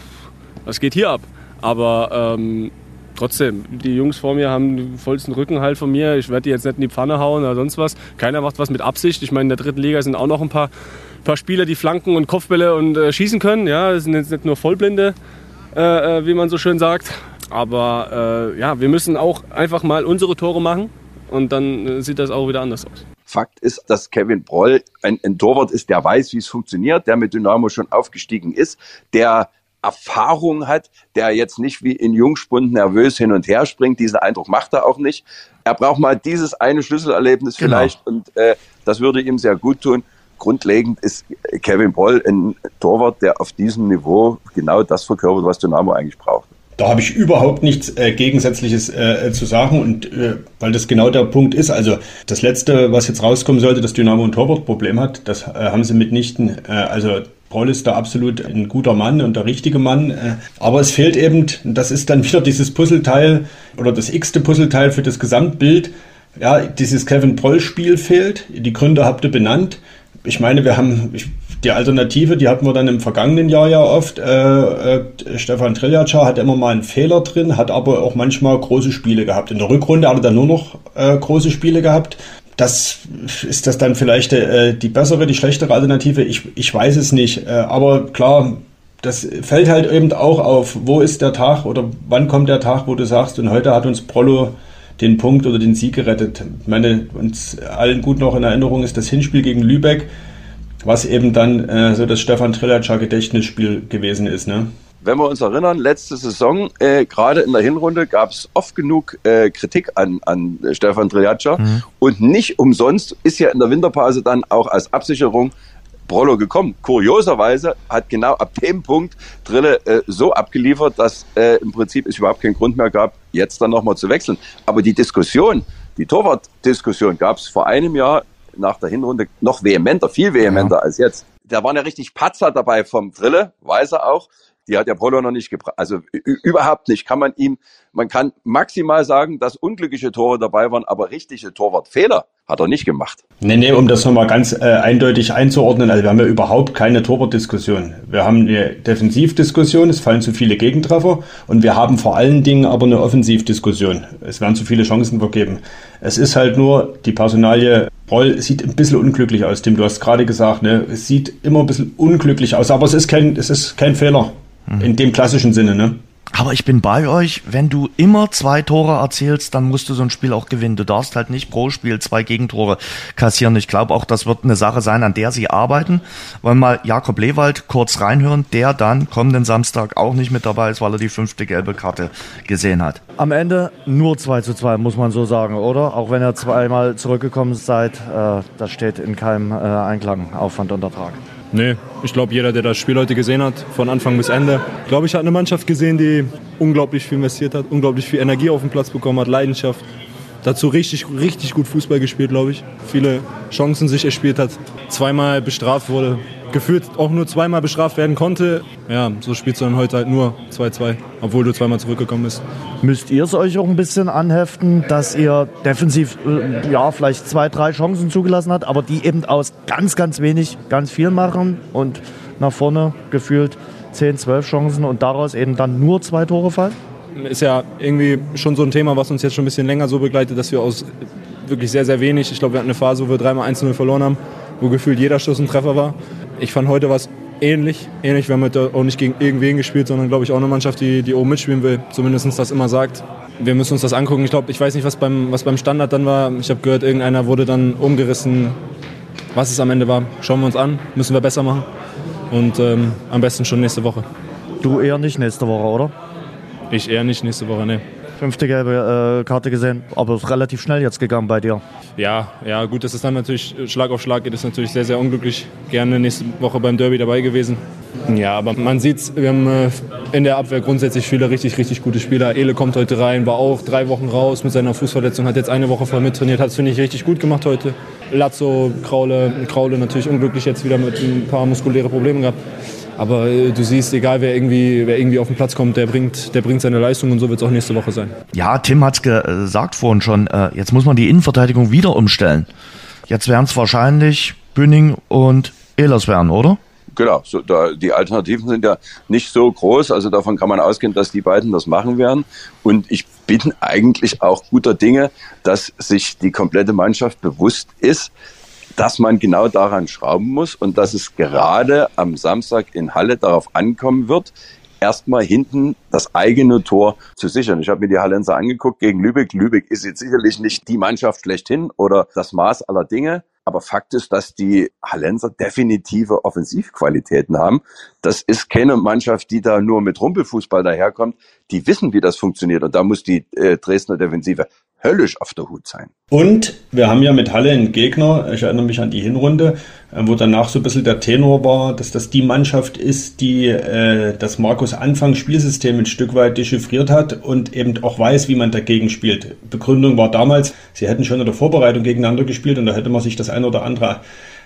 was geht hier ab? Aber ähm, trotzdem, die Jungs vor mir haben den vollsten Rücken halt von mir. Ich werde die jetzt nicht in die Pfanne hauen oder sonst was. Keiner macht was mit Absicht. Ich meine, in der dritten Liga sind auch noch ein paar, paar Spieler, die Flanken und Kopfbälle und äh, schießen können. Ja, das sind jetzt nicht nur Vollblinde, äh, äh, wie man so schön sagt. Aber äh, ja, wir müssen auch einfach mal unsere Tore machen und dann äh, sieht das auch wieder anders aus. Fakt ist, dass Kevin Broll ein, ein Torwart ist, der weiß, wie es funktioniert, der mit Dynamo schon aufgestiegen ist, der Erfahrung hat, der jetzt nicht wie in Jungspund nervös hin und her springt. Diesen Eindruck macht er auch nicht. Er braucht mal dieses eine Schlüsselerlebnis genau. vielleicht und äh, das würde ihm sehr gut tun. Grundlegend ist Kevin Boll ein Torwart, der auf diesem Niveau genau das verkörpert, was Dynamo eigentlich braucht. Da habe ich überhaupt nichts äh, Gegensätzliches äh, zu sagen und äh, weil das genau der Punkt ist. Also das Letzte, was jetzt rauskommen sollte, dass Dynamo ein Torwartproblem hat, das äh, haben sie mitnichten. Äh, also Paul ist da absolut ein guter Mann und der richtige Mann. Äh, aber es fehlt eben, das ist dann wieder dieses Puzzleteil oder das x-te Puzzleteil für das Gesamtbild. Ja, dieses Kevin Proll-Spiel fehlt. Die Gründe habt ihr benannt. Ich meine, wir haben die Alternative, die hatten wir dann im vergangenen Jahr ja oft. Äh, äh, Stefan Triljaca hat immer mal einen Fehler drin, hat aber auch manchmal große Spiele gehabt. In der Rückrunde hat er dann nur noch äh, große Spiele gehabt das ist das dann vielleicht äh, die bessere, die schlechtere Alternative? Ich, ich weiß es nicht. Äh, aber klar, das fällt halt eben auch auf, wo ist der Tag oder wann kommt der Tag, wo du sagst, und heute hat uns Prollo den Punkt oder den Sieg gerettet. Ich meine, uns allen gut noch in Erinnerung ist das Hinspiel gegen Lübeck, was eben dann äh, so das Stefan Trillatscher Gedächtnisspiel gewesen ist. Ne? wenn wir uns erinnern, letzte Saison, äh, gerade in der Hinrunde, gab es oft genug äh, Kritik an, an Stefan Triaca. Mhm. Und nicht umsonst ist ja in der Winterpause dann auch als Absicherung Brollo gekommen. Kurioserweise hat genau ab dem Punkt Drille äh, so abgeliefert, dass äh, im Prinzip es überhaupt keinen Grund mehr gab, jetzt dann nochmal zu wechseln. Aber die Diskussion, die Torwart-Diskussion gab es vor einem Jahr nach der Hinrunde noch vehementer, viel vehementer ja. als jetzt. Da waren ja richtig Patzer dabei vom Drille, weiß er auch die hat der Polo noch nicht gebracht. Also überhaupt nicht. Kann man ihm, man kann maximal sagen, dass unglückliche Tore dabei waren, aber richtige Torwartfehler hat er nicht gemacht. Nee, nee, um das nochmal ganz äh, eindeutig einzuordnen, also wir haben ja überhaupt keine Torwartdiskussion. Wir haben eine Defensivdiskussion, es fallen zu viele Gegentreffer und wir haben vor allen Dingen aber eine Offensivdiskussion. Es werden zu viele Chancen vergeben. Es ist halt nur, die Personalie Roll sieht ein bisschen unglücklich aus, Tim. Du hast gerade gesagt, ne? es sieht immer ein bisschen unglücklich aus, aber es ist kein, es ist kein Fehler. Mhm. In dem klassischen Sinne, ne? Aber ich bin bei euch, wenn du immer zwei Tore erzielst, dann musst du so ein Spiel auch gewinnen. Du darfst halt nicht pro Spiel zwei Gegentore kassieren. Ich glaube auch, das wird eine Sache sein, an der sie arbeiten. Wollen mal Jakob Lewald kurz reinhören, der dann kommenden Samstag auch nicht mit dabei ist, weil er die fünfte gelbe Karte gesehen hat. Am Ende nur 2 zu 2, muss man so sagen, oder? Auch wenn ihr zweimal zurückgekommen seid, äh, das steht in keinem äh, Einklang, Aufwand und Ertrag. Nee, ich glaube, jeder, der das Spiel heute gesehen hat, von Anfang bis Ende, glaube ich, hat eine Mannschaft gesehen, die unglaublich viel investiert hat, unglaublich viel Energie auf den Platz bekommen hat, Leidenschaft. Dazu richtig, richtig gut Fußball gespielt, glaube ich. Viele Chancen sich erspielt hat, zweimal bestraft wurde, gefühlt auch nur zweimal bestraft werden konnte. Ja, so spielst du dann heute halt nur 2-2, obwohl du zweimal zurückgekommen bist. Müsst ihr es euch auch ein bisschen anheften, dass ihr defensiv äh, ja vielleicht zwei, drei Chancen zugelassen habt, aber die eben aus ganz, ganz wenig ganz viel machen und nach vorne gefühlt 10, 12 Chancen und daraus eben dann nur zwei Tore fallen? Ist ja irgendwie schon so ein Thema, was uns jetzt schon ein bisschen länger so begleitet, dass wir aus wirklich sehr, sehr wenig, ich glaube, wir hatten eine Phase, wo wir dreimal 1-0 verloren haben, wo gefühlt jeder Schuss ein Treffer war. Ich fand heute was ähnlich. Ähnlich, wir haben heute auch nicht gegen irgendwen gespielt, sondern glaube ich auch eine Mannschaft, die, die oben mitspielen will, zumindest das immer sagt. Wir müssen uns das angucken. Ich glaube, ich weiß nicht, was beim, was beim Standard dann war. Ich habe gehört, irgendeiner wurde dann umgerissen. Was es am Ende war, schauen wir uns an. Müssen wir besser machen. Und ähm, am besten schon nächste Woche. Du eher nicht nächste Woche, oder? Ich eher nicht nächste Woche, ne. Fünfte gelbe äh, Karte gesehen, aber ist relativ schnell jetzt gegangen bei dir. Ja, ja, gut, dass es dann natürlich Schlag auf Schlag geht, ist natürlich sehr, sehr unglücklich. Gerne nächste Woche beim Derby dabei gewesen. Ja, aber man sieht, wir haben äh, in der Abwehr grundsätzlich viele richtig, richtig gute Spieler. Ele kommt heute rein, war auch drei Wochen raus mit seiner Fußverletzung, hat jetzt eine Woche voll mittrainiert, hat es, finde ich, richtig gut gemacht heute. Lazzo, Kraule, Kraule natürlich unglücklich jetzt wieder mit ein paar muskuläre Probleme gehabt. Aber äh, du siehst, egal wer irgendwie, wer irgendwie auf den Platz kommt, der bringt, der bringt seine Leistung und so wird es auch nächste Woche sein. Ja, Tim hat's gesagt vorhin schon, äh, jetzt muss man die Innenverteidigung wieder umstellen. Jetzt werden es wahrscheinlich Bünding und Ehlers werden, oder? Genau, so, da, die Alternativen sind ja nicht so groß, also davon kann man ausgehen, dass die beiden das machen werden. Und ich bin eigentlich auch guter Dinge, dass sich die komplette Mannschaft bewusst ist, dass man genau daran schrauben muss und dass es gerade am Samstag in Halle darauf ankommen wird, erstmal hinten das eigene Tor zu sichern. Ich habe mir die Hallenser angeguckt gegen Lübeck. Lübeck ist jetzt sicherlich nicht die Mannschaft schlechthin oder das Maß aller Dinge. Aber Fakt ist, dass die Hallenser definitive Offensivqualitäten haben. Das ist keine Mannschaft, die da nur mit Rumpelfußball daherkommt. Die wissen, wie das funktioniert. Und da muss die äh, Dresdner Defensive höllisch auf der Hut sein. Und wir haben ja mit Halle einen Gegner, ich erinnere mich an die Hinrunde, äh, wo danach so ein bisschen der Tenor war, dass das die Mannschaft ist, die äh, das Markus Anfang Spielsystem ein Stück weit dechiffriert hat und eben auch weiß, wie man dagegen spielt. Begründung war damals, sie hätten schon in der Vorbereitung gegeneinander gespielt und da hätte man sich das ein oder andere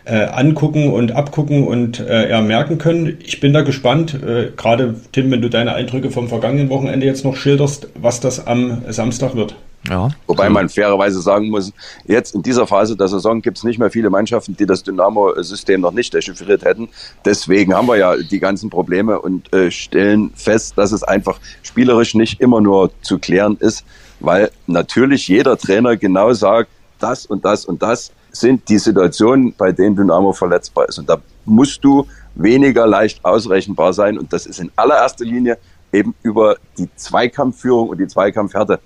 äh, angucken und abgucken und äh, ja, merken können. Ich bin da gespannt, äh, gerade Tim, wenn du deine Eindrücke vom vergangenen Wochenende jetzt noch schilderst, was das am Samstag wird. Ja. Wobei man fairerweise sagen muss, jetzt in dieser Phase der Saison gibt es nicht mehr viele Mannschaften, die das Dynamo-System noch nicht dechiffriert hätten. Deswegen haben wir ja die ganzen Probleme und äh, stellen fest, dass es einfach spielerisch nicht immer nur zu klären ist, weil natürlich jeder Trainer genau sagt, das und das und das sind die Situationen, bei denen Dynamo verletzbar ist. Und da musst du weniger leicht ausrechenbar sein. Und das ist in allererster Linie eben über die Zweikampfführung und die Zweikampfhärte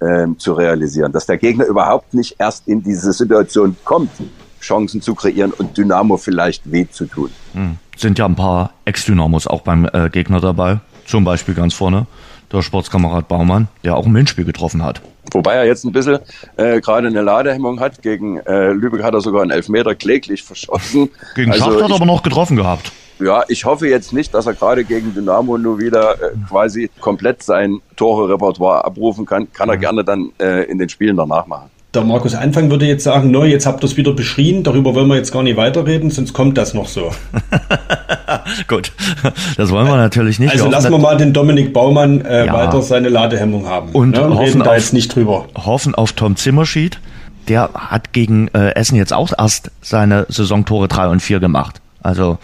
ähm, zu realisieren. Dass der Gegner überhaupt nicht erst in diese Situation kommt, Chancen zu kreieren und Dynamo vielleicht weh zu tun. Hm. Sind ja ein paar Ex-Dynamos auch beim äh, Gegner dabei. Zum Beispiel ganz vorne der Sportskamerad Baumann, der auch im Hinspiel getroffen hat. Wobei er jetzt ein bisschen äh, gerade eine Ladehemmung hat. Gegen äh, Lübeck hat er sogar einen Elfmeter kläglich verschossen. Gegen also Schacht hat er aber noch getroffen gehabt. Ja, ich hoffe jetzt nicht, dass er gerade gegen Dynamo nur wieder äh, quasi komplett sein Tore-Repertoire abrufen kann. Kann er gerne dann äh, in den Spielen danach machen. Der Markus Anfang würde jetzt sagen, no, jetzt habt ihr es wieder beschrien, darüber wollen wir jetzt gar nicht weiterreden, sonst kommt das noch so. Gut, das wollen wir natürlich nicht. Also lassen wir mal den Dominik Baumann äh, ja. weiter seine Ladehemmung haben. Und ne? hoffen da auf, jetzt nicht drüber. Hoffen auf Tom Zimmerschied. Der hat gegen äh, Essen jetzt auch erst seine Saisontore 3 und 4 gemacht. Also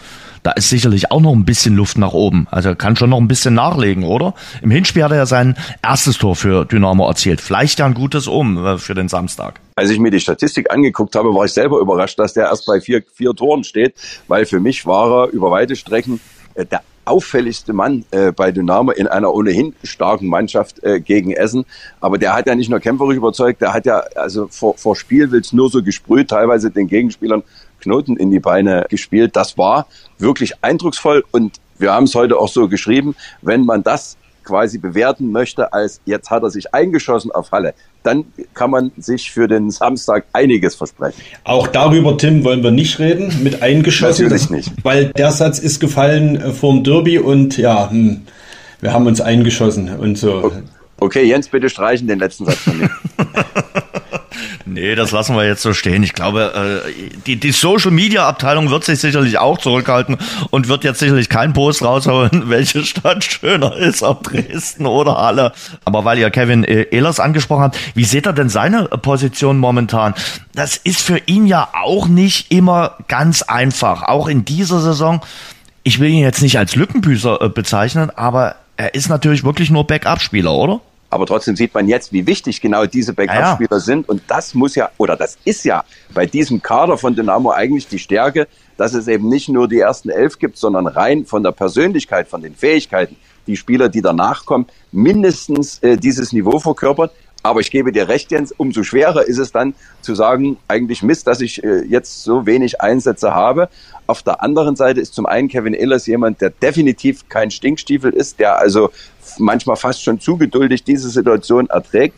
da ist sicherlich auch noch ein bisschen Luft nach oben. Also kann schon noch ein bisschen nachlegen, oder? Im Hinspiel hat er ja sein erstes Tor für Dynamo erzielt. Vielleicht ja ein gutes Um äh, für den Samstag. Als ich mir die Statistik angeguckt habe, war ich selber überrascht, dass der erst bei vier, vier Toren steht, weil für mich war er über weite Strecken äh, der auffälligste Mann äh, bei Dynamo in einer ohnehin starken Mannschaft äh, gegen Essen. Aber der hat ja nicht nur kämpferisch überzeugt, der hat ja also vor, vor Spiel nur so gesprüht, teilweise den Gegenspielern Knoten in die Beine gespielt. Das war wirklich eindrucksvoll und wir haben es heute auch so geschrieben, wenn man das quasi bewerten möchte als jetzt hat er sich eingeschossen auf Halle, dann kann man sich für den Samstag einiges versprechen. Auch darüber, Tim, wollen wir nicht reden, mit eingeschossen. Natürlich nicht. Weil der Satz ist gefallen äh, vorm Derby und ja, hm, wir haben uns eingeschossen und so. Okay, Jens, bitte streichen den letzten Satz von mir. Nee, das lassen wir jetzt so stehen. Ich glaube, äh, die, die Social Media Abteilung wird sich sicherlich auch zurückhalten und wird jetzt sicherlich keinen Post raushauen, welche Stadt schöner ist, ob Dresden oder Halle. Aber weil ihr Kevin äh, Ehlers angesprochen habt, wie seht ihr denn seine Position momentan? Das ist für ihn ja auch nicht immer ganz einfach. Auch in dieser Saison. Ich will ihn jetzt nicht als Lückenbüßer äh, bezeichnen, aber er ist natürlich wirklich nur Backup-Spieler, oder? Aber trotzdem sieht man jetzt, wie wichtig genau diese Backup-Spieler ja, ja. sind. Und das muss ja, oder das ist ja bei diesem Kader von Dynamo eigentlich die Stärke, dass es eben nicht nur die ersten elf gibt, sondern rein von der Persönlichkeit, von den Fähigkeiten, die Spieler, die danach kommen, mindestens äh, dieses Niveau verkörpert. Aber ich gebe dir recht, Jens, umso schwerer ist es dann zu sagen, eigentlich Mist, dass ich äh, jetzt so wenig Einsätze habe. Auf der anderen Seite ist zum einen Kevin Ehlers jemand, der definitiv kein Stinkstiefel ist, der also manchmal fast schon zu geduldig diese Situation erträgt.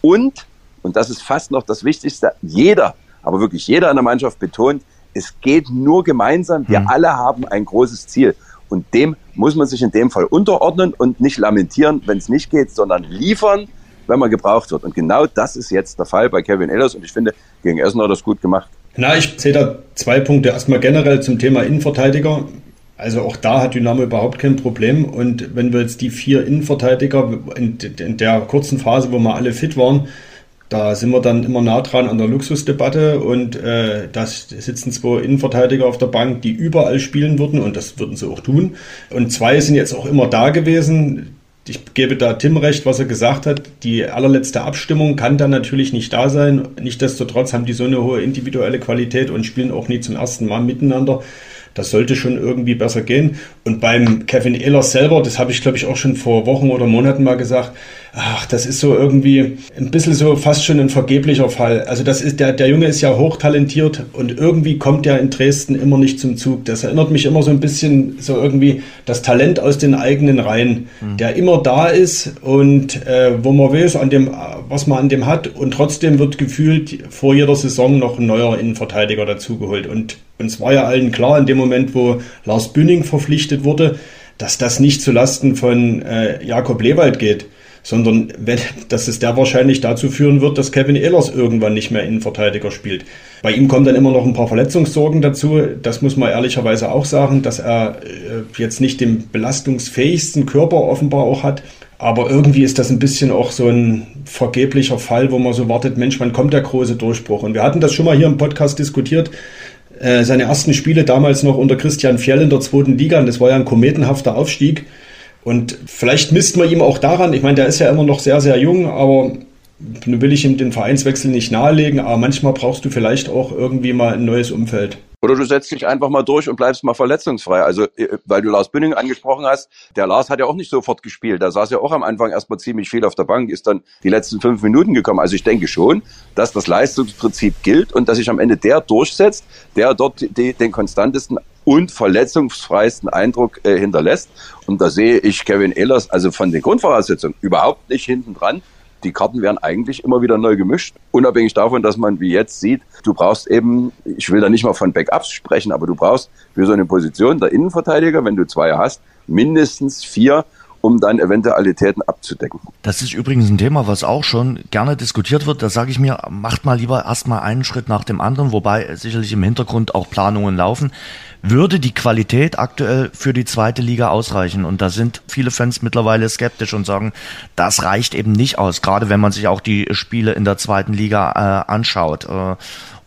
Und, und das ist fast noch das Wichtigste, jeder, aber wirklich jeder in der Mannschaft betont, es geht nur gemeinsam. Wir mhm. alle haben ein großes Ziel. Und dem muss man sich in dem Fall unterordnen und nicht lamentieren, wenn es nicht geht, sondern liefern, wenn man gebraucht wird. Und genau das ist jetzt der Fall bei Kevin Ehlers. Und ich finde, gegen Essen hat er das gut gemacht. Na, ich sehe da zwei Punkte. Erstmal generell zum Thema Innenverteidiger. Also auch da hat Dynamo überhaupt kein Problem. Und wenn wir jetzt die vier Innenverteidiger in, in der kurzen Phase, wo wir alle fit waren, da sind wir dann immer nah dran an der Luxusdebatte und äh, da sitzen zwei Innenverteidiger auf der Bank, die überall spielen würden und das würden sie auch tun. Und zwei sind jetzt auch immer da gewesen. Ich gebe da Tim recht, was er gesagt hat. Die allerletzte Abstimmung kann dann natürlich nicht da sein. Nichtsdestotrotz haben die so eine hohe individuelle Qualität und spielen auch nie zum ersten Mal miteinander. Das sollte schon irgendwie besser gehen. Und beim Kevin Ehlers selber, das habe ich glaube ich auch schon vor Wochen oder Monaten mal gesagt, ach, das ist so irgendwie ein bisschen so fast schon ein vergeblicher Fall. Also das ist, der, der Junge ist ja hochtalentiert und irgendwie kommt der in Dresden immer nicht zum Zug. Das erinnert mich immer so ein bisschen so irgendwie das Talent aus den eigenen Reihen, mhm. der immer da ist und äh, wo man weiß, an dem, was man an dem hat und trotzdem wird gefühlt vor jeder Saison noch ein neuer Innenverteidiger dazugeholt. Und uns war ja allen klar in dem Moment, wo Lars Bühning verpflichtet wurde, dass das nicht zulasten von äh, Jakob Lewald geht sondern dass es der wahrscheinlich dazu führen wird, dass Kevin Ehlers irgendwann nicht mehr Innenverteidiger spielt. Bei ihm kommen dann immer noch ein paar Verletzungssorgen dazu. Das muss man ehrlicherweise auch sagen, dass er äh, jetzt nicht den belastungsfähigsten Körper offenbar auch hat. Aber irgendwie ist das ein bisschen auch so ein vergeblicher Fall, wo man so wartet, Mensch, wann kommt der große Durchbruch? Und wir hatten das schon mal hier im Podcast diskutiert. Äh, seine ersten Spiele damals noch unter Christian Fjell in der zweiten Liga, und das war ja ein kometenhafter Aufstieg. Und vielleicht misst man ihm auch daran, ich meine, der ist ja immer noch sehr, sehr jung, aber nun will ich ihm den Vereinswechsel nicht nahelegen, aber manchmal brauchst du vielleicht auch irgendwie mal ein neues Umfeld. Oder du setzt dich einfach mal durch und bleibst mal verletzungsfrei. Also, äh, weil du Lars Bünding angesprochen hast, der Lars hat ja auch nicht sofort gespielt. Der saß ja auch am Anfang erstmal ziemlich viel auf der Bank, ist dann die letzten fünf Minuten gekommen. Also ich denke schon, dass das Leistungsprinzip gilt und dass sich am Ende der durchsetzt, der dort die, den konstantesten und verletzungsfreisten Eindruck äh, hinterlässt. Und da sehe ich Kevin Ehlers also von den Grundvoraussetzungen überhaupt nicht hinten dran die Karten werden eigentlich immer wieder neu gemischt. Unabhängig davon, dass man wie jetzt sieht, du brauchst eben, ich will da nicht mal von Backups sprechen, aber du brauchst für so eine Position der Innenverteidiger, wenn du zwei hast, mindestens vier um dann Eventualitäten abzudecken. Das ist übrigens ein Thema, was auch schon gerne diskutiert wird. Da sage ich mir, macht mal lieber erstmal einen Schritt nach dem anderen, wobei sicherlich im Hintergrund auch Planungen laufen würde die Qualität aktuell für die zweite Liga ausreichen? Und da sind viele Fans mittlerweile skeptisch und sagen, das reicht eben nicht aus, gerade wenn man sich auch die Spiele in der zweiten Liga äh, anschaut. Äh,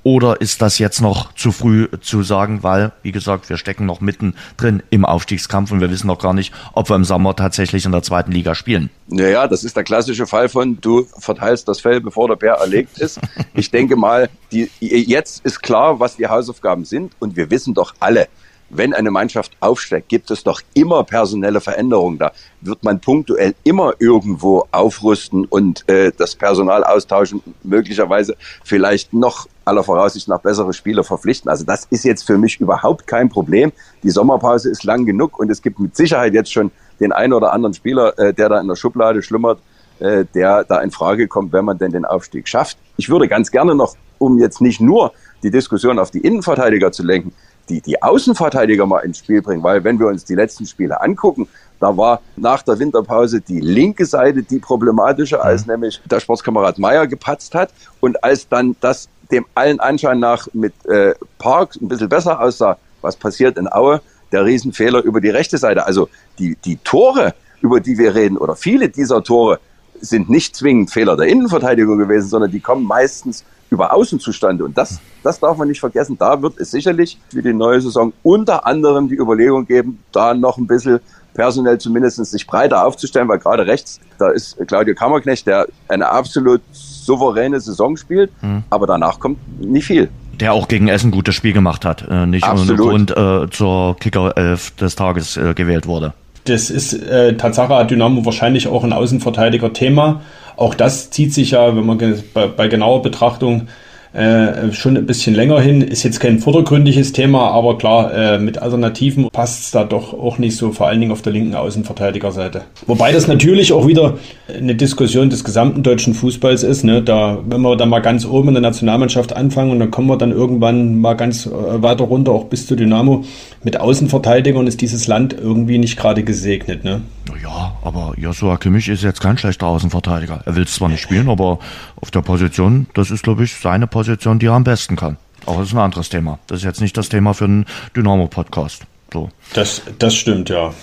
oder ist das jetzt noch zu früh zu sagen, weil, wie gesagt, wir stecken noch mitten drin im Aufstiegskampf und wir wissen noch gar nicht, ob wir im Sommer tatsächlich in der zweiten Liga spielen? Naja, das ist der klassische Fall von, du verteilst das Fell, bevor der Bär erlegt ist. Ich denke mal, die, jetzt ist klar, was die Hausaufgaben sind und wir wissen doch alle, wenn eine Mannschaft aufsteigt, gibt es doch immer personelle Veränderungen. Da wird man punktuell immer irgendwo aufrüsten und äh, das Personal austauschen, möglicherweise vielleicht noch aller Voraussicht nach bessere Spieler verpflichten. Also das ist jetzt für mich überhaupt kein Problem. Die Sommerpause ist lang genug und es gibt mit Sicherheit jetzt schon den einen oder anderen Spieler, äh, der da in der Schublade schlummert, äh, der da in Frage kommt, wenn man denn den Aufstieg schafft. Ich würde ganz gerne noch, um jetzt nicht nur die Diskussion auf die Innenverteidiger zu lenken, die, die Außenverteidiger mal ins Spiel bringen, weil wenn wir uns die letzten Spiele angucken, da war nach der Winterpause die linke Seite die problematische, als mhm. nämlich der Sportskamerad Meier gepatzt hat und als dann das dem allen Anschein nach mit äh, Park ein bisschen besser aussah, was passiert in Aue, der Riesenfehler über die rechte Seite. Also die, die Tore, über die wir reden, oder viele dieser Tore sind nicht zwingend Fehler der Innenverteidigung gewesen, sondern die kommen meistens über Außen zustande. Und das, das darf man nicht vergessen. Da wird es sicherlich für die neue Saison unter anderem die Überlegung geben, da noch ein bisschen personell zumindest sich breiter aufzustellen, weil gerade rechts, da ist Claudio Kammerknecht, der eine absolut souveräne Saison spielt, mhm. aber danach kommt nicht viel. Der auch gegen Essen gutes Spiel gemacht hat, äh, nicht ohne Grund äh, zur Kicker 11 des Tages äh, gewählt wurde. Das ist äh, Tatsache Dynamo wahrscheinlich auch ein Außenverteidiger-Thema. Auch das zieht sich ja, wenn man bei, bei genauer Betrachtung äh, schon ein bisschen länger hin. Ist jetzt kein vordergründiges Thema, aber klar, äh, mit Alternativen passt es da doch auch nicht so, vor allen Dingen auf der linken Außenverteidigerseite. Wobei das natürlich auch wieder eine Diskussion des gesamten deutschen Fußballs ist. Ne? Da, wenn wir dann mal ganz oben in der Nationalmannschaft anfangen und dann kommen wir dann irgendwann mal ganz äh, weiter runter, auch bis zu Dynamo, mit Außenverteidigern ist dieses Land irgendwie nicht gerade gesegnet. Ne? Ja, aber Joshua Kimmich ist jetzt kein schlechter Außenverteidiger. Er will zwar nicht spielen, aber auf der Position, das ist, glaube ich, seine Position, die er am besten kann. Aber das ist ein anderes Thema. Das ist jetzt nicht das Thema für einen Dynamo-Podcast. So. Das, das stimmt, ja.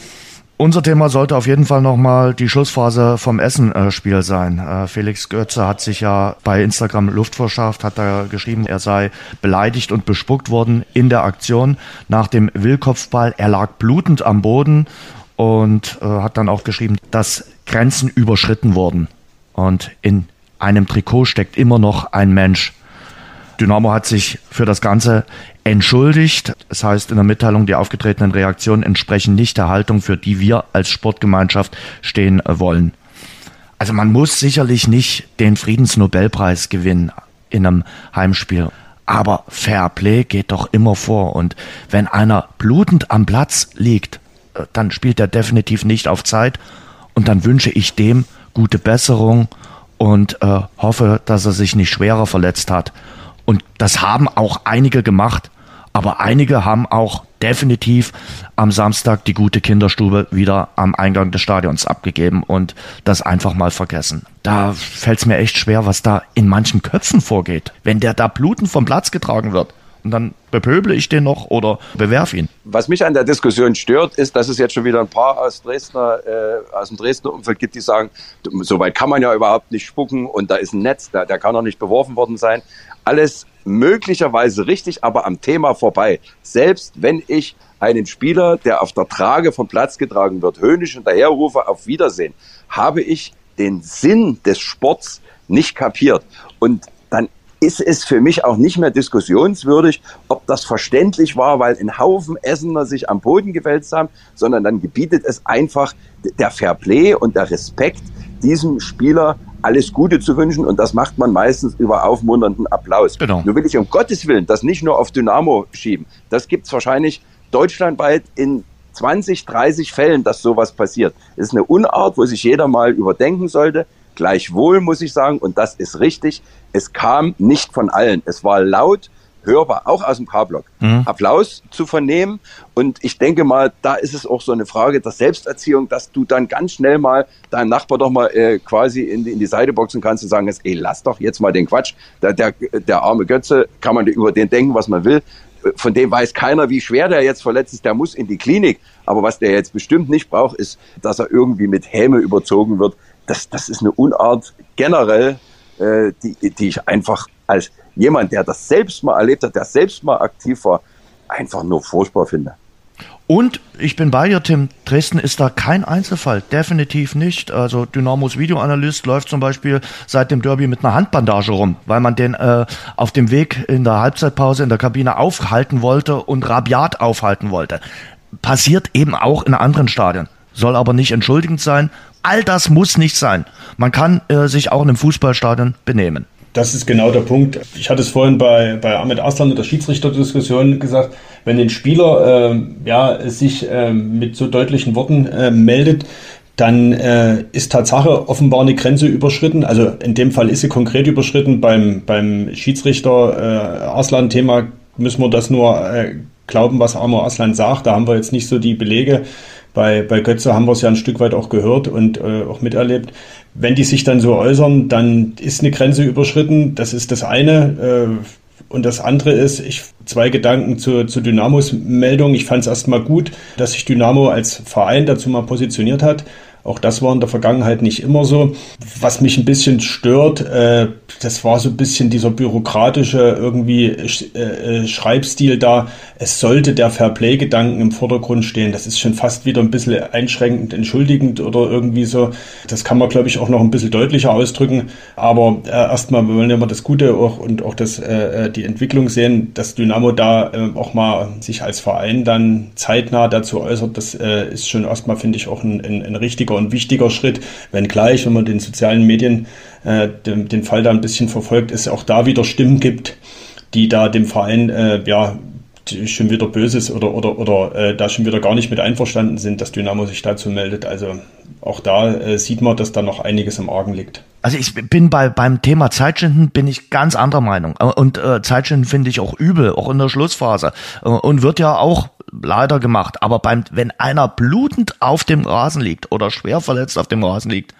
Unser Thema sollte auf jeden Fall nochmal die Schlussphase vom Essen-Spiel sein. Äh, Felix Götze hat sich ja bei Instagram Luft verschafft, hat da geschrieben, er sei beleidigt und bespuckt worden in der Aktion nach dem Willkopfball. Er lag blutend am Boden und äh, hat dann auch geschrieben, dass Grenzen überschritten wurden. Und in einem Trikot steckt immer noch ein Mensch. Dynamo hat sich für das Ganze entschuldigt. Das heißt in der Mitteilung, die aufgetretenen Reaktionen entsprechen nicht der Haltung, für die wir als Sportgemeinschaft stehen wollen. Also man muss sicherlich nicht den Friedensnobelpreis gewinnen in einem Heimspiel. Aber Fair Play geht doch immer vor. Und wenn einer blutend am Platz liegt, äh, dann spielt er definitiv nicht auf Zeit. Und dann wünsche ich dem gute Besserung und äh, hoffe, dass er sich nicht schwerer verletzt hat. Und das haben auch einige gemacht, aber einige haben auch definitiv am Samstag die gute Kinderstube wieder am Eingang des Stadions abgegeben und das einfach mal vergessen. Da fällt es mir echt schwer, was da in manchen Köpfen vorgeht. Wenn der da bluten vom Platz getragen wird, und dann bepöble ich den noch oder bewerf ihn. Was mich an der Diskussion stört, ist, dass es jetzt schon wieder ein paar aus Dresdner, äh, aus dem Dresdner Umfeld gibt, die sagen, so weit kann man ja überhaupt nicht spucken und da ist ein Netz, da, der kann doch nicht beworfen worden sein. Alles möglicherweise richtig, aber am Thema vorbei. Selbst wenn ich einen Spieler, der auf der Trage vom Platz getragen wird, höhnisch hinterherrufe, auf Wiedersehen, habe ich den Sinn des Sports nicht kapiert. Und dann ist es für mich auch nicht mehr diskussionswürdig, ob das verständlich war, weil ein Haufen Essener sich am Boden gewälzt haben, sondern dann gebietet es einfach der Fairplay und der Respekt, diesem Spieler alles Gute zu wünschen und das macht man meistens über aufmunternden Applaus. Genau. Nur will ich um Gottes Willen das nicht nur auf Dynamo schieben. Das gibt's wahrscheinlich deutschlandweit in 20, 30 Fällen, dass sowas passiert. Das ist eine Unart, wo sich jeder mal überdenken sollte. Gleichwohl muss ich sagen, und das ist richtig, es kam nicht von allen. Es war laut, hörbar, auch aus dem K-Block. Mhm. Applaus zu vernehmen. Und ich denke mal, da ist es auch so eine Frage der Selbsterziehung, dass du dann ganz schnell mal deinem Nachbar doch mal äh, quasi in die, in die Seite boxen kannst und sagen, ey, lass doch jetzt mal den Quatsch. Der, der, der arme Götze, kann man über den denken, was man will. Von dem weiß keiner, wie schwer der jetzt verletzt ist. Der muss in die Klinik. Aber was der jetzt bestimmt nicht braucht, ist, dass er irgendwie mit Häme überzogen wird. Das, das ist eine Unart generell, äh, die, die ich einfach als jemand, der das selbst mal erlebt hat, der selbst mal aktiv war, einfach nur furchtbar finde. Und ich bin bei dir, Tim. Dresden ist da kein Einzelfall. Definitiv nicht. Also Dynamos Videoanalyst läuft zum Beispiel seit dem Derby mit einer Handbandage rum, weil man den äh, auf dem Weg in der Halbzeitpause in der Kabine aufhalten wollte und rabiat aufhalten wollte. Passiert eben auch in anderen Stadien. Soll aber nicht entschuldigend sein. All das muss nicht sein. Man kann äh, sich auch in einem Fußballstadion benehmen. Das ist genau der Punkt. Ich hatte es vorhin bei, bei Ahmed Aslan in der Schiedsrichterdiskussion gesagt, wenn ein Spieler äh, ja, sich äh, mit so deutlichen Worten äh, meldet, dann äh, ist Tatsache offenbar eine Grenze überschritten. Also in dem Fall ist sie konkret überschritten. Beim, beim Schiedsrichter äh, Aslan-Thema müssen wir das nur äh, glauben, was Amor Aslan sagt. Da haben wir jetzt nicht so die Belege. Bei, bei Götze haben wir es ja ein Stück weit auch gehört und äh, auch miterlebt. Wenn die sich dann so äußern, dann ist eine Grenze überschritten. Das ist das eine. Äh, und das andere ist, ich zwei Gedanken zu, zu Dynamos Meldung. Ich fand es erstmal gut, dass sich Dynamo als Verein dazu mal positioniert hat. Auch das war in der Vergangenheit nicht immer so. Was mich ein bisschen stört, äh, das war so ein bisschen dieser bürokratische irgendwie äh, äh, Schreibstil da. Es sollte der Fairplay-Gedanken im Vordergrund stehen. Das ist schon fast wieder ein bisschen einschränkend, entschuldigend oder irgendwie so. Das kann man, glaube ich, auch noch ein bisschen deutlicher ausdrücken. Aber äh, erstmal wollen wir das Gute auch und auch das, äh, äh, die Entwicklung sehen, dass Dynamo da äh, auch mal sich als Verein dann zeitnah dazu äußert. Das äh, ist schon erstmal, finde ich, auch ein, ein, ein richtiger und wichtiger Schritt. Wenngleich, wenn man den sozialen Medien äh, den, den Fall da ein bisschen verfolgt, es auch da wieder Stimmen gibt, die da dem Verein äh, ja schon wieder Böses oder, oder, oder äh, da schon wieder gar nicht mit einverstanden sind, dass Dynamo sich dazu meldet. Also auch da äh, sieht man, dass da noch einiges im Argen liegt. Also ich bin bei beim Thema Zeitschinden bin ich ganz anderer Meinung und äh, Zeitschinden finde ich auch übel, auch in der Schlussphase äh, und wird ja auch leider gemacht. Aber beim wenn einer blutend auf dem Rasen liegt oder schwer verletzt auf dem Rasen liegt,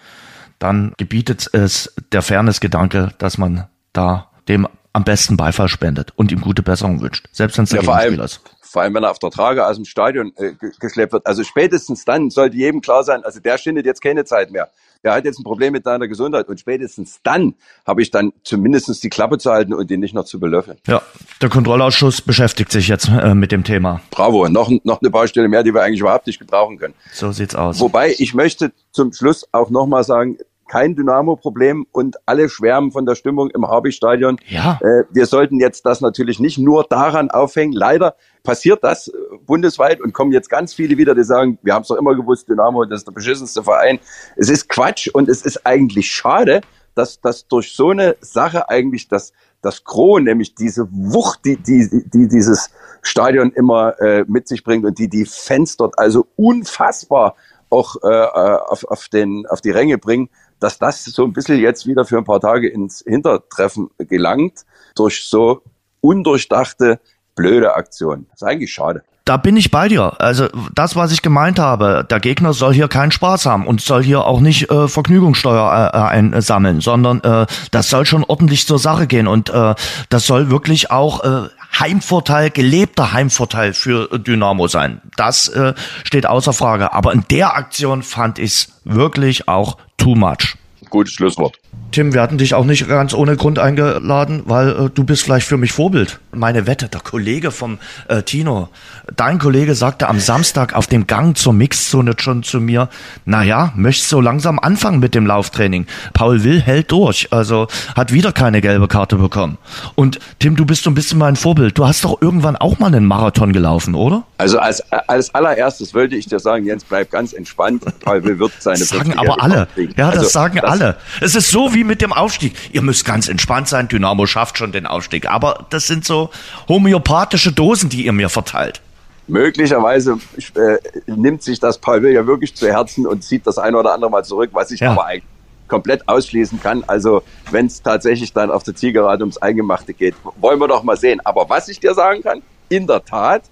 dann gebietet es der Fairness-Gedanke, dass man da dem am besten Beifall spendet und ihm gute Besserung wünscht, selbst wenn es der Ja, Gegenspieler ist. vor allem, wenn er auf der Trage aus dem Stadion äh, ge- geschleppt wird. Also spätestens dann sollte jedem klar sein, also der schindet jetzt keine Zeit mehr. Der hat jetzt ein Problem mit deiner Gesundheit und spätestens dann habe ich dann zumindestens die Klappe zu halten und ihn nicht noch zu belöffeln. Ja, der Kontrollausschuss beschäftigt sich jetzt äh, mit dem Thema. Bravo, noch, noch eine Baustelle mehr, die wir eigentlich überhaupt nicht gebrauchen können. So sieht's aus. Wobei ich möchte zum Schluss auch nochmal sagen, kein Dynamo-Problem und alle schwärmen von der Stimmung im Harby-Stadion. Ja. Äh, wir sollten jetzt das natürlich nicht nur daran aufhängen. Leider passiert das äh, bundesweit und kommen jetzt ganz viele wieder, die sagen, wir haben es doch immer gewusst, Dynamo, das ist der beschissenste Verein. Es ist Quatsch und es ist eigentlich schade, dass, dass durch so eine Sache eigentlich das, das Gros, nämlich diese Wucht, die, die, die dieses Stadion immer äh, mit sich bringt und die die Fans dort also unfassbar auch äh, äh, auf, auf, den, auf die Ränge bringen, dass das so ein bisschen jetzt wieder für ein paar Tage ins Hintertreffen gelangt durch so undurchdachte, blöde Aktionen. Das ist eigentlich schade. Da bin ich bei dir. Also das, was ich gemeint habe, der Gegner soll hier keinen Spaß haben und soll hier auch nicht äh, Vergnügungssteuer äh, einsammeln, sondern äh, das soll schon ordentlich zur Sache gehen und äh, das soll wirklich auch äh, Heimvorteil, gelebter Heimvorteil für Dynamo sein. Das äh, steht außer Frage. Aber in der Aktion fand ich's wirklich auch too much. Gutes Schlusswort. Tim, wir hatten dich auch nicht ganz ohne Grund eingeladen, weil äh, du bist vielleicht für mich Vorbild. Meine Wette, der Kollege vom äh, Tino, dein Kollege sagte am Samstag auf dem Gang zur Mixzone schon zu mir, naja, möchtest so langsam anfangen mit dem Lauftraining. Paul Will hält durch, also hat wieder keine gelbe Karte bekommen. Und Tim, du bist so ein bisschen mein Vorbild. Du hast doch irgendwann auch mal einen Marathon gelaufen, oder? Also als, als allererstes wollte ich dir sagen, Jens, bleib ganz entspannt. Paul Will wird seine Das sagen 40 aber alle. Ja, das Also, sagen alle. Es ist so wie mit dem Aufstieg. Ihr müsst ganz entspannt sein. Dynamo schafft schon den Aufstieg. Aber das sind so homöopathische Dosen, die ihr mir verteilt. Möglicherweise äh, nimmt sich das Paul Will ja wirklich zu Herzen und zieht das eine oder andere Mal zurück, was ich Ja. aber eigentlich komplett ausschließen kann. Also wenn es tatsächlich dann auf der Zielgerade ums Eingemachte geht, wollen wir doch mal sehen. Aber was ich dir sagen kann, in der Tat,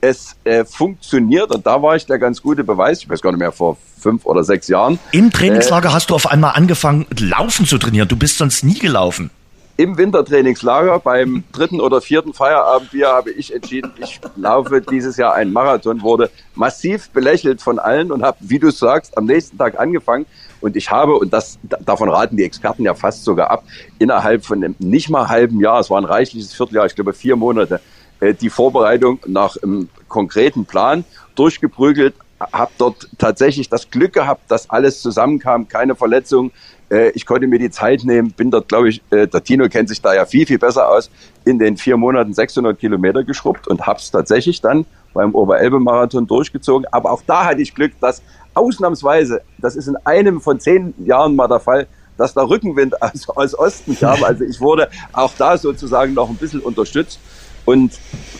es äh, funktioniert und da war ich der ganz gute Beweis, ich weiß gar nicht mehr, vor fünf oder sechs Jahren. Im Trainingslager hast du auf einmal angefangen, Laufen zu trainieren. Du bist sonst nie gelaufen. Im Wintertrainingslager beim dritten oder vierten Feierabendbier habe ich entschieden, ich laufe dieses Jahr einen Marathon, wurde massiv belächelt von allen und habe, wie du sagst, am nächsten Tag angefangen. Und ich habe, und das davon raten die Experten ja fast sogar ab, innerhalb von einem nicht mal halben Jahr, es war ein reichliches Vierteljahr, ich glaube vier Monate, äh, die Vorbereitung nach einem konkreten Plan durchgeprügelt, habe dort tatsächlich das Glück gehabt, dass alles zusammenkam, keine Verletzung. Äh, ich konnte mir die Zeit nehmen, bin dort, glaube ich, äh, der Tino kennt sich da ja viel, viel besser aus, in den vier Monaten 600 Kilometer geschrubbt und habe es tatsächlich dann beim Oberelbe-Marathon durchgezogen. Aber auch da hatte ich Glück, dass ausnahmsweise, das ist in einem von zehn Jahren mal der Fall, dass der Rückenwind aus, aus Osten kam. Also ich wurde auch da sozusagen noch ein bisschen unterstützt. Und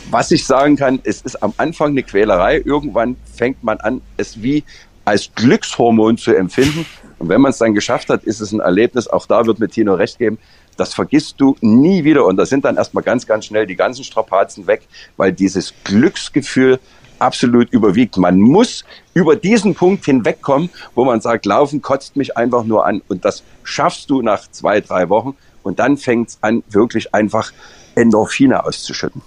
was ich sagen kann, es ist am Anfang eine Quälerei. Irgendwann fängt man an, es wie als Glückshormon zu empfinden. Und wenn man es dann geschafft hat, ist es ein Erlebnis. Auch da wird mir Tino recht geben. Das vergisst du nie wieder. Und da sind dann erstmal ganz, ganz schnell die ganzen Strapazen weg, weil dieses Glücksgefühl absolut überwiegt. Man muss über diesen Punkt hinwegkommen, wo man sagt, Laufen kotzt mich einfach nur an. Und das schaffst du nach zwei, drei Wochen. Und dann fängt es an, wirklich einfach Endorphine auszuschütten.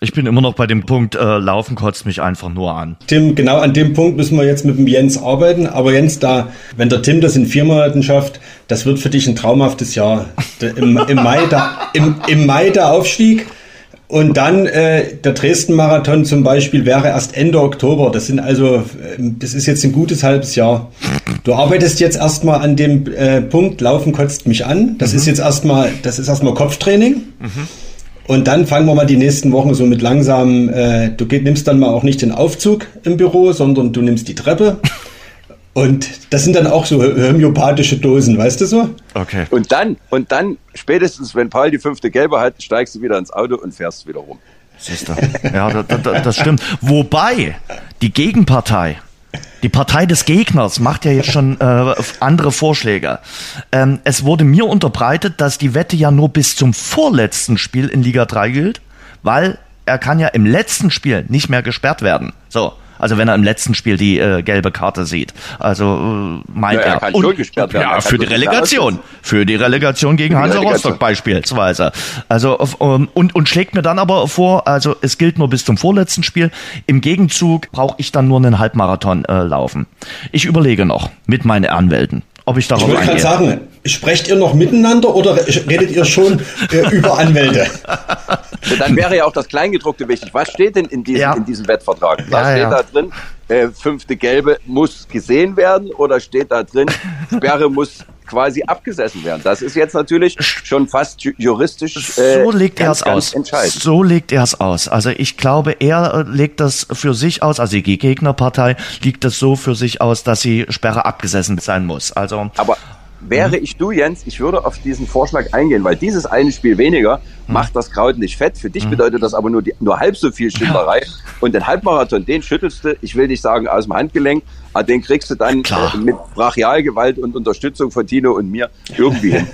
Ich bin immer noch bei dem Punkt, äh, Laufen kotzt mich einfach nur an. Tim, genau an dem Punkt müssen wir jetzt mit dem Jens arbeiten. Aber Jens, da, wenn der Tim das in vier Monaten schafft, das wird für dich ein traumhaftes Jahr. Im, im, Mai, da, im, Im Mai der Aufstieg. Und dann äh, der Dresden-Marathon zum Beispiel wäre erst Ende Oktober. Das sind also, äh, das ist jetzt ein gutes halbes Jahr. Du arbeitest jetzt erstmal an dem äh, Punkt, Laufen kotzt mich an. Das mhm. ist jetzt erstmal, das ist erstmal Kopftraining. Mhm. Und dann fangen wir mal die nächsten Wochen so mit langsam, äh, du geht, nimmst dann mal auch nicht den Aufzug im Büro, sondern du nimmst die Treppe. Und das sind dann auch so homöopathische Dosen, weißt du so? Okay. Und dann, und dann, spätestens wenn Paul die fünfte Gelbe hat, steigst du wieder ins Auto und fährst wieder rum. Siehst du? Ja, das, das, das stimmt. Wobei, die Gegenpartei, die Partei des Gegners macht ja jetzt schon äh, andere Vorschläge. Ähm, es wurde mir unterbreitet, dass die Wette ja nur bis zum vorletzten Spiel in Liga 3 gilt, weil er kann ja im letzten Spiel nicht mehr gesperrt werden. So. Also wenn er im letzten Spiel die äh, gelbe Karte sieht. Also äh, meint ja, er. er kann und, werden. Ja, für die Relegation. Für die Relegation gegen Hansa Rostock beispielsweise. Also um, und, und schlägt mir dann aber vor, also es gilt nur bis zum vorletzten Spiel. Im Gegenzug brauche ich dann nur einen Halbmarathon äh, laufen. Ich überlege noch mit meinen Anwälten ob ich darauf Ich wollte gerade sagen, sprecht ihr noch miteinander oder redet ihr schon äh, über Anwälte? Dann wäre ja auch das Kleingedruckte wichtig. Was steht denn in diesem, ja. in diesem Wettvertrag? Was ja, steht ja. da drin? Äh, fünfte Gelbe muss gesehen werden oder steht da drin, Sperre muss quasi abgesessen werden. Das ist jetzt natürlich schon fast juristisch. Äh, so legt er es aus. So legt er es aus. Also ich glaube, er äh, legt das für sich aus, also die Gegnerpartei legt das so für sich aus, dass die Sperre abgesessen sein muss. Also aber Wäre ich du, Jens, ich würde auf diesen Vorschlag eingehen, weil dieses eine Spiel weniger hm. macht das Kraut nicht fett. Für dich hm. bedeutet das aber nur, die, nur halb so viel Schütterei. Ja. Und den Halbmarathon, den schüttelst du, ich will nicht sagen aus dem Handgelenk, aber den kriegst du dann äh, mit Brachialgewalt und Unterstützung von Tino und mir irgendwie hin.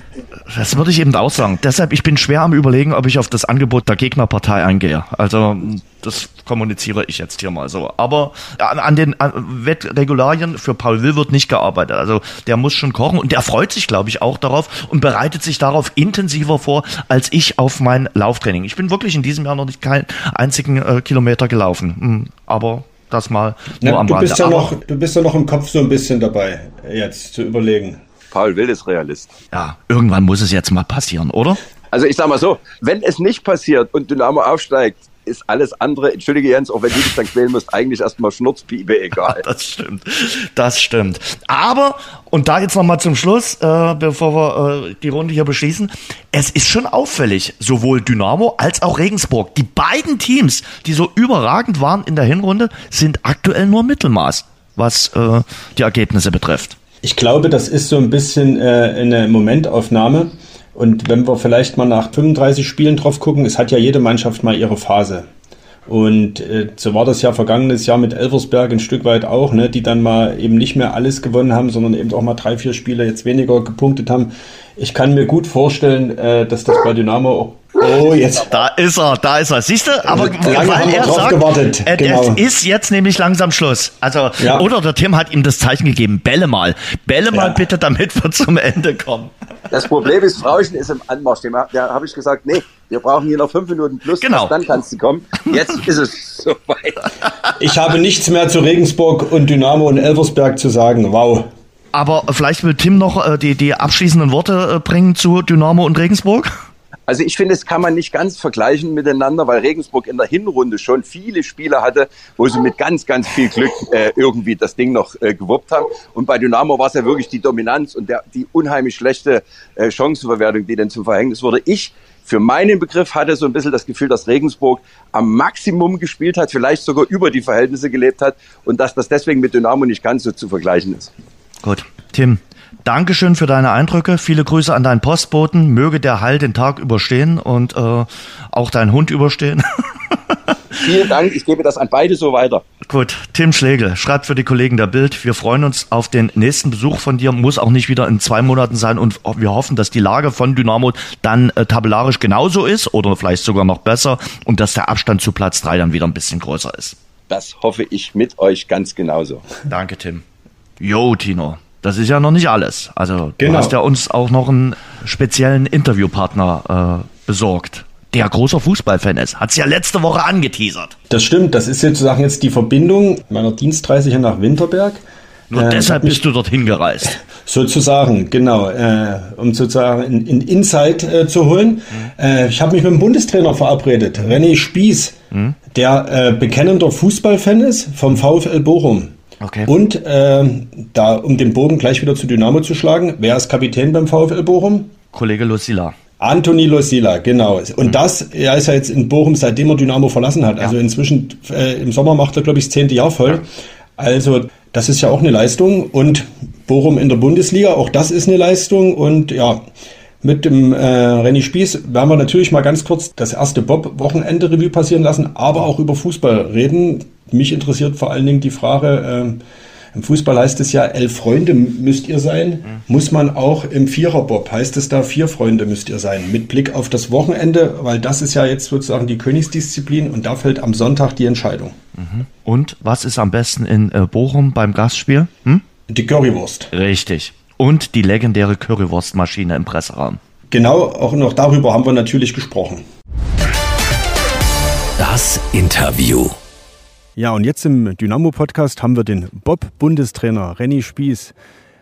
Das würde ich eben auch sagen. Deshalb, ich bin schwer am überlegen, ob ich auf das Angebot der Gegnerpartei eingehe. Also das kommuniziere ich jetzt hier mal so. Aber an, an den an Wettregularien für Paul Will wird nicht gearbeitet. Also der muss schon kochen und der freut sich, glaube ich, auch darauf und bereitet sich darauf intensiver vor, als ich auf mein Lauftraining. Ich bin wirklich in diesem Jahr noch nicht keinen einzigen äh, Kilometer gelaufen. Hm, aber das mal nur Na, am du Rande. Bist ja noch, du bist ja noch im Kopf so ein bisschen dabei, jetzt zu überlegen. Paul Will ist Realist. Ja, irgendwann muss es jetzt mal passieren, oder? Also ich sag mal so, wenn es nicht passiert und Dynamo aufsteigt, ist alles andere, entschuldige Jens, auch wenn du dich dann quälen musst, eigentlich erstmal Schnurzpiepe egal. das stimmt. Das stimmt. Aber, und da jetzt nochmal zum Schluss, äh, bevor wir äh, die Runde hier beschließen, es ist schon auffällig, sowohl Dynamo als auch Regensburg. Die beiden Teams, die so überragend waren in der Hinrunde, sind aktuell nur Mittelmaß, was äh, die Ergebnisse betrifft. Ich glaube, das ist so ein bisschen äh, eine Momentaufnahme. Und wenn wir vielleicht mal nach 35 Spielen drauf gucken, es hat ja jede Mannschaft mal ihre Phase. Und äh, so war das ja vergangenes Jahr mit Elversberg ein Stück weit auch, ne, die dann mal eben nicht mehr alles gewonnen haben, sondern eben auch mal drei, vier Spiele jetzt weniger gepunktet haben. Ich kann mir gut vorstellen, äh, dass das bei Dynamo auch Oh, jetzt. Da ist er, da ist er. Siehst du? Aber Lange weil er sagt, gewartet. Äh, genau. es ist jetzt nämlich langsam Schluss. Also, ja. oder der Tim hat ihm das Zeichen gegeben. Bälle mal. Bälle mal bitte, damit wir zum Ende kommen. Das Problem ist, Frauchen ist im Anmarsch. Da habe ich gesagt, nee, wir brauchen hier noch fünf Minuten plus. Genau. Dann kannst du kommen. Jetzt ist es soweit. Ich habe nichts mehr zu Regensburg und Dynamo und Elversberg zu sagen. Wow. Aber vielleicht will Tim noch äh, die, die abschließenden Worte äh, bringen zu Dynamo und Regensburg. Also ich finde, es kann man nicht ganz vergleichen miteinander, weil Regensburg in der Hinrunde schon viele Spiele hatte, wo sie mit ganz, ganz viel Glück äh, irgendwie das Ding noch äh, gewuppt haben. Und bei Dynamo war es ja wirklich die Dominanz und der, die unheimlich schlechte äh, Chancenverwertung, die dann zum Verhängnis wurde. Ich für meinen Begriff hatte so ein bisschen das Gefühl, dass Regensburg am Maximum gespielt hat, vielleicht sogar über die Verhältnisse gelebt hat und dass das deswegen mit Dynamo nicht ganz so zu vergleichen ist. Gut, Tim, Dankeschön für deine Eindrücke. Viele Grüße an deinen Postboten. Möge der Hall den Tag überstehen und äh, auch dein Hund überstehen. Vielen Dank. Ich gebe das an beide so weiter. Gut, Tim Schlegel schreibt für die Kollegen der Bild. Wir freuen uns auf den nächsten Besuch von dir. Muss auch nicht wieder in zwei Monaten sein und wir hoffen, dass die Lage von Dynamo dann äh, tabellarisch genauso ist oder vielleicht sogar noch besser und dass der Abstand zu Platz drei dann wieder ein bisschen größer ist. Das hoffe ich mit euch ganz genauso. Danke, Tim. Jo, Tino. Das ist ja noch nicht alles. Also Genau. du hast ja uns auch noch einen speziellen Interviewpartner äh, besorgt, der großer Fußballfan ist. Hat's ja letzte Woche angeteasert. Das stimmt, das ist sozusagen jetzt die Verbindung meiner Dienstreise hier nach Winterberg. Nur Äh, deshalb bist du dorthin gereist. Sozusagen, genau, äh, um sozusagen in, in Insight äh, zu holen. Äh, ich habe mich mit dem Bundestrainer verabredet, René Spieß, der äh, bekennender Fußballfan ist vom VfL Bochum. Okay. Und äh, da, um den Bogen gleich wieder zu Dynamo zu schlagen, wer ist Kapitän beim VfL Bochum? Kollege Lucilla. Anthony Losila, genau. Und das, er ist ja jetzt in Bochum, seitdem er Dynamo verlassen hat. Also inzwischen, äh, im Sommer macht er, glaube ich, das zehnte Jahr voll. Also, das ist ja auch eine Leistung. Und Bochum in der Bundesliga, auch das ist eine Leistung. Und ja, mit dem äh, Renny Spieß werden wir natürlich mal ganz kurz das erste Bob-Wochenende Revue passieren lassen, aber auch über Fußball reden. Mich interessiert vor allen Dingen die Frage, ähm, im Fußball heißt es ja, elf Freunde müsst ihr sein. Muss man auch im Viererbob, heißt es da, vier Freunde müsst ihr sein. Mit Blick auf das Wochenende, weil das ist ja jetzt sozusagen die Königsdisziplin und da fällt am Sonntag die Entscheidung. Und was ist am besten in äh, Bochum beim Gastspiel? Hm? Die Currywurst. Richtig. Und die legendäre Currywurstmaschine im Presseraum. Genau, auch noch darüber haben wir natürlich gesprochen. Das Interview. Ja, und jetzt im Dynamo-Podcast haben wir den Bob-Bundestrainer Renny Spieß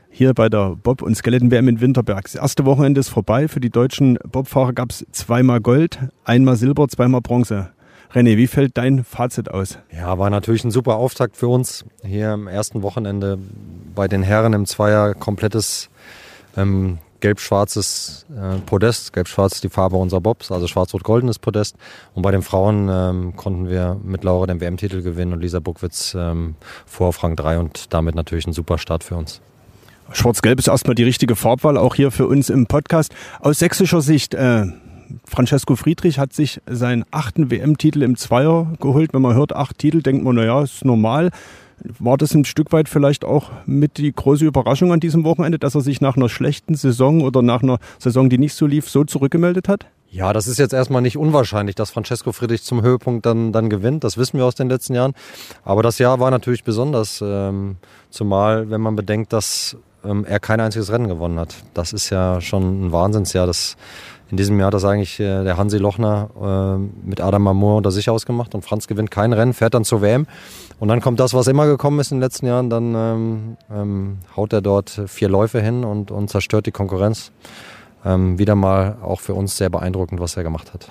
hier bei der Bob- und Skeleton-WM in Winterberg. Das erste Wochenende ist vorbei. Für die deutschen Bobfahrer gab es zweimal Gold, einmal Silber, zweimal Bronze. René, wie fällt dein Fazit aus? Ja, war natürlich ein super Auftakt für uns. Hier im ersten Wochenende bei den Herren im Zweier komplettes ähm, gelb-schwarzes äh, Podest. Gelb-schwarz ist die Farbe unserer Bobs, also schwarz-rot-goldenes Podest. Und bei den Frauen ähm, konnten wir mit Laura den WM-Titel gewinnen und Lisa Buckwitz ähm, vor auf Rang 3 und damit natürlich ein super Start für uns. Schwarz-Gelb ist erstmal die richtige Farbwahl, auch hier für uns im Podcast. Aus sächsischer Sicht, äh, Francesco Friedrich hat sich seinen achten WM-Titel im Zweier geholt. Wenn man hört, acht Titel, denkt man, naja, ist normal. War das ein Stück weit vielleicht auch mit die große Überraschung an diesem Wochenende, dass er sich nach einer schlechten Saison oder nach einer Saison, die nicht so lief, so zurückgemeldet hat? Ja, das ist jetzt erstmal nicht unwahrscheinlich, dass Francesco Friedrich zum Höhepunkt dann, dann gewinnt. Das wissen wir aus den letzten Jahren. Aber das Jahr war natürlich besonders, ähm, zumal wenn man bedenkt, dass ähm, er kein einziges Rennen gewonnen hat. Das ist ja schon ein Wahnsinnsjahr. Das, in diesem Jahr hat das eigentlich äh, der Hansi Lochner äh, mit Adam Mamour unter sich ausgemacht und Franz gewinnt kein Rennen, fährt dann zur WM. Und dann kommt das, was immer gekommen ist in den letzten Jahren, dann ähm, ähm, haut er dort vier Läufe hin und, und zerstört die Konkurrenz ähm, wieder mal auch für uns sehr beeindruckend, was er gemacht hat.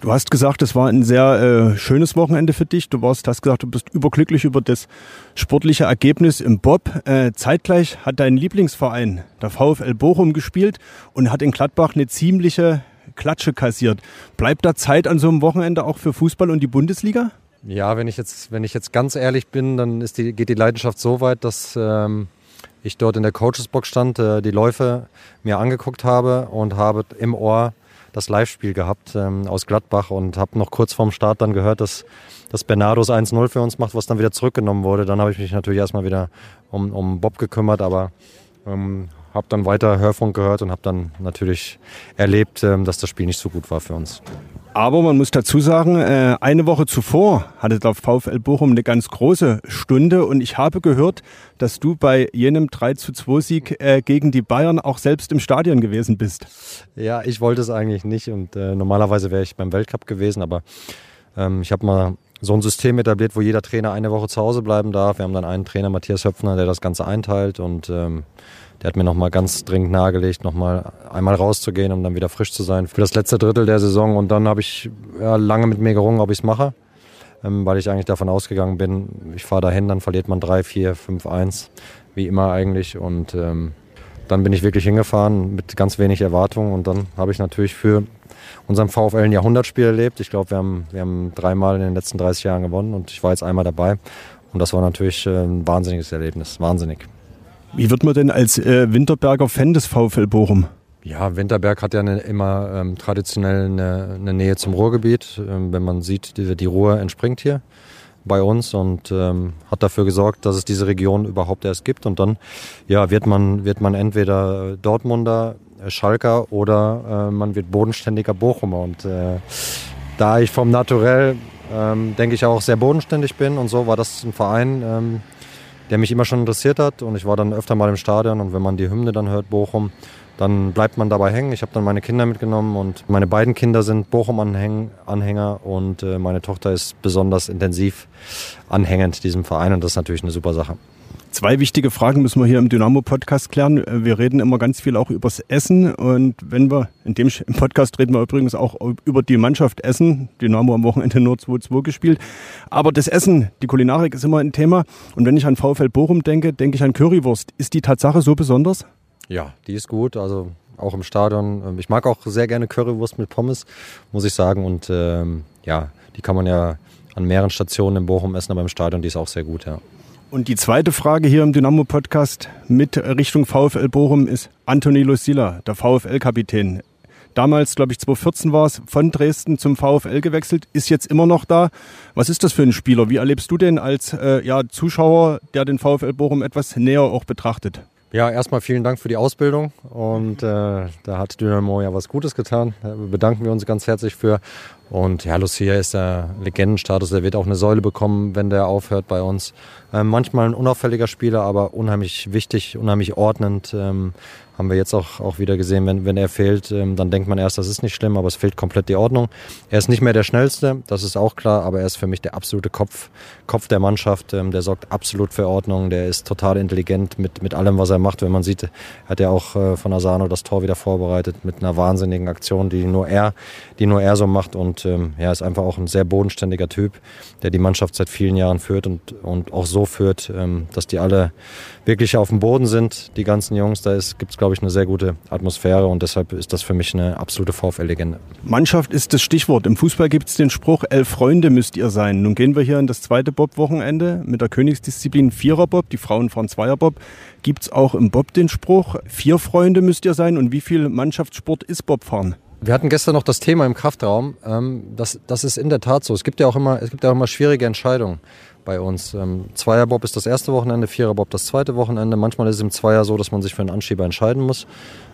Du hast gesagt, es war ein sehr äh, schönes Wochenende für dich. Du warst, hast gesagt, du bist überglücklich über das sportliche Ergebnis im Bob. Äh, zeitgleich hat dein Lieblingsverein, der VfL Bochum, gespielt und hat in Gladbach eine ziemliche Klatsche kassiert. Bleibt da Zeit an so einem Wochenende auch für Fußball und die Bundesliga? Ja, wenn ich jetzt, wenn ich jetzt ganz ehrlich bin, dann ist die, geht die Leidenschaft so weit, dass ähm, ich dort in der Coachesbox stand, äh, die Läufe mir angeguckt habe und habe im Ohr das Live-Spiel gehabt ähm, aus Gladbach und habe noch kurz vorm Start dann gehört, dass, dass Bernardo das 1-0 für uns macht, was dann wieder zurückgenommen wurde. Dann habe ich mich natürlich erstmal wieder um, um Bob gekümmert, aber ähm, habe dann weiter Hörfunk gehört und habe dann natürlich erlebt, ähm, dass das Spiel nicht so gut war für uns. Aber man muss dazu sagen, äh, eine Woche zuvor hatte der VfL Bochum eine ganz große Stunde und ich habe gehört, dass du bei jenem 3 zu 2 Sieg äh, gegen die Bayern auch selbst im Stadion gewesen bist. Ja, ich wollte es eigentlich nicht und äh, normalerweise wäre ich beim Weltcup gewesen, aber ähm, ich habe mal so ein System etabliert, wo jeder Trainer eine Woche zu Hause bleiben darf. Wir haben dann einen Trainer, Matthias Höpfner, der das Ganze einteilt und ähm, der hat mir nochmal ganz dringend nahegelegt, nochmal einmal rauszugehen, um dann wieder frisch zu sein für das letzte Drittel der Saison. Und dann habe ich ja, lange mit mir gerungen, ob ich es mache, ähm, weil ich eigentlich davon ausgegangen bin, ich fahre dahin, dann verliert man 3, 4, 5, 1, wie immer eigentlich. Und ähm, dann bin ich wirklich hingefahren mit ganz wenig Erwartungen und dann habe ich natürlich für unserem VfL ein Jahrhundertspiel erlebt. Ich glaube, wir haben, wir haben dreimal in den letzten 30 Jahren gewonnen und ich war jetzt einmal dabei. Und das war natürlich äh, ein wahnsinniges Erlebnis, wahnsinnig. Wie wird man denn als äh, Winterberger Fan des VfL Bochum? Ja, Winterberg hat ja eine, immer ähm, traditionell eine, eine, Nähe zum Ruhrgebiet. Ähm, wenn man sieht, die, die Ruhr entspringt hier bei uns und ähm, hat dafür gesorgt, dass es diese Region überhaupt erst gibt. Und dann ja, wird, man, wird man entweder Dortmunder, äh, Schalker oder äh, man wird bodenständiger Bochumer. Und äh, da ich vom Naturell, ähm, denke ich, auch sehr bodenständig bin und so, war das ein Verein, ähm, der mich immer schon interessiert hat. Und ich war dann öfter mal im Stadion und wenn man die Hymne dann hört, Bochum, dann bleibt man dabei hängen. Ich habe dann meine Kinder mitgenommen und meine beiden Kinder sind Bochum-Anhänger und äh, meine Tochter ist besonders intensiv anhängend diesem Verein und das ist natürlich eine super Sache. Zwei wichtige Fragen müssen wir hier im Dynamo-Podcast klären. Wir reden immer ganz viel auch übers Essen und wenn wir, in dem Podcast reden wir übrigens auch über die Mannschaft Essen. Dynamo am Wochenende nur 2-2 gespielt. Aber das Essen, die Kulinarik ist immer ein Thema. Und wenn ich an VfL Bochum denke, denke ich an Currywurst. Ist die Tatsache so besonders? Ja, die ist gut. Also auch im Stadion. Ich mag auch sehr gerne Currywurst mit Pommes, muss ich sagen. Und ähm, ja, die kann man ja an mehreren Stationen in Bochum essen, aber im Stadion, die ist auch sehr gut, ja. Und die zweite Frage hier im Dynamo-Podcast mit Richtung VfL Bochum ist Antoni Lucilla, der VfL-Kapitän. Damals, glaube ich, 2014 war es, von Dresden zum VfL gewechselt, ist jetzt immer noch da. Was ist das für ein Spieler? Wie erlebst du den als äh, ja, Zuschauer, der den VfL Bochum etwas näher auch betrachtet? Ja, erstmal vielen Dank für die Ausbildung und äh, da hat Dynamo ja was Gutes getan. Da bedanken wir uns ganz herzlich für. Und ja, Lucia ist der Legendenstatus, der wird auch eine Säule bekommen, wenn der aufhört bei uns. Ähm, manchmal ein unauffälliger Spieler, aber unheimlich wichtig, unheimlich ordnend. Ähm, haben wir jetzt auch, auch wieder gesehen, wenn, wenn er fehlt, ähm, dann denkt man erst, das ist nicht schlimm, aber es fehlt komplett die Ordnung. Er ist nicht mehr der Schnellste, das ist auch klar, aber er ist für mich der absolute Kopf, Kopf der Mannschaft. Ähm, der sorgt absolut für Ordnung, der ist total intelligent mit, mit allem, was er macht. Wenn man sieht, hat er auch äh, von Asano das Tor wieder vorbereitet mit einer wahnsinnigen Aktion, die nur er, die nur er so macht. Und ähm, ja, ist einfach auch ein sehr bodenständiger Typ, der die Mannschaft seit vielen Jahren führt und, und auch so führt, ähm, dass die alle wirklich auf dem Boden sind, die ganzen Jungs. Da gibt es, glaube ich, eine sehr gute Atmosphäre und deshalb ist das für mich eine absolute VfL-Legende. Mannschaft ist das Stichwort. Im Fußball gibt es den Spruch, elf Freunde müsst ihr sein. Nun gehen wir hier in das zweite Bob-Wochenende mit der Königsdisziplin Vierer-Bob. Die Frauen fahren Zweier-Bob. Gibt es auch im Bob den Spruch, vier Freunde müsst ihr sein und wie viel Mannschaftssport ist Bobfahren? Wir hatten gestern noch das Thema im Kraftraum. Ähm, das, das ist in der Tat so. Es gibt ja auch immer, es gibt ja auch immer schwierige Entscheidungen bei uns. Ähm, Zweierbob ist das erste Wochenende, Viererbob das zweite Wochenende. Manchmal ist es im Zweier so, dass man sich für einen Anschieber entscheiden muss.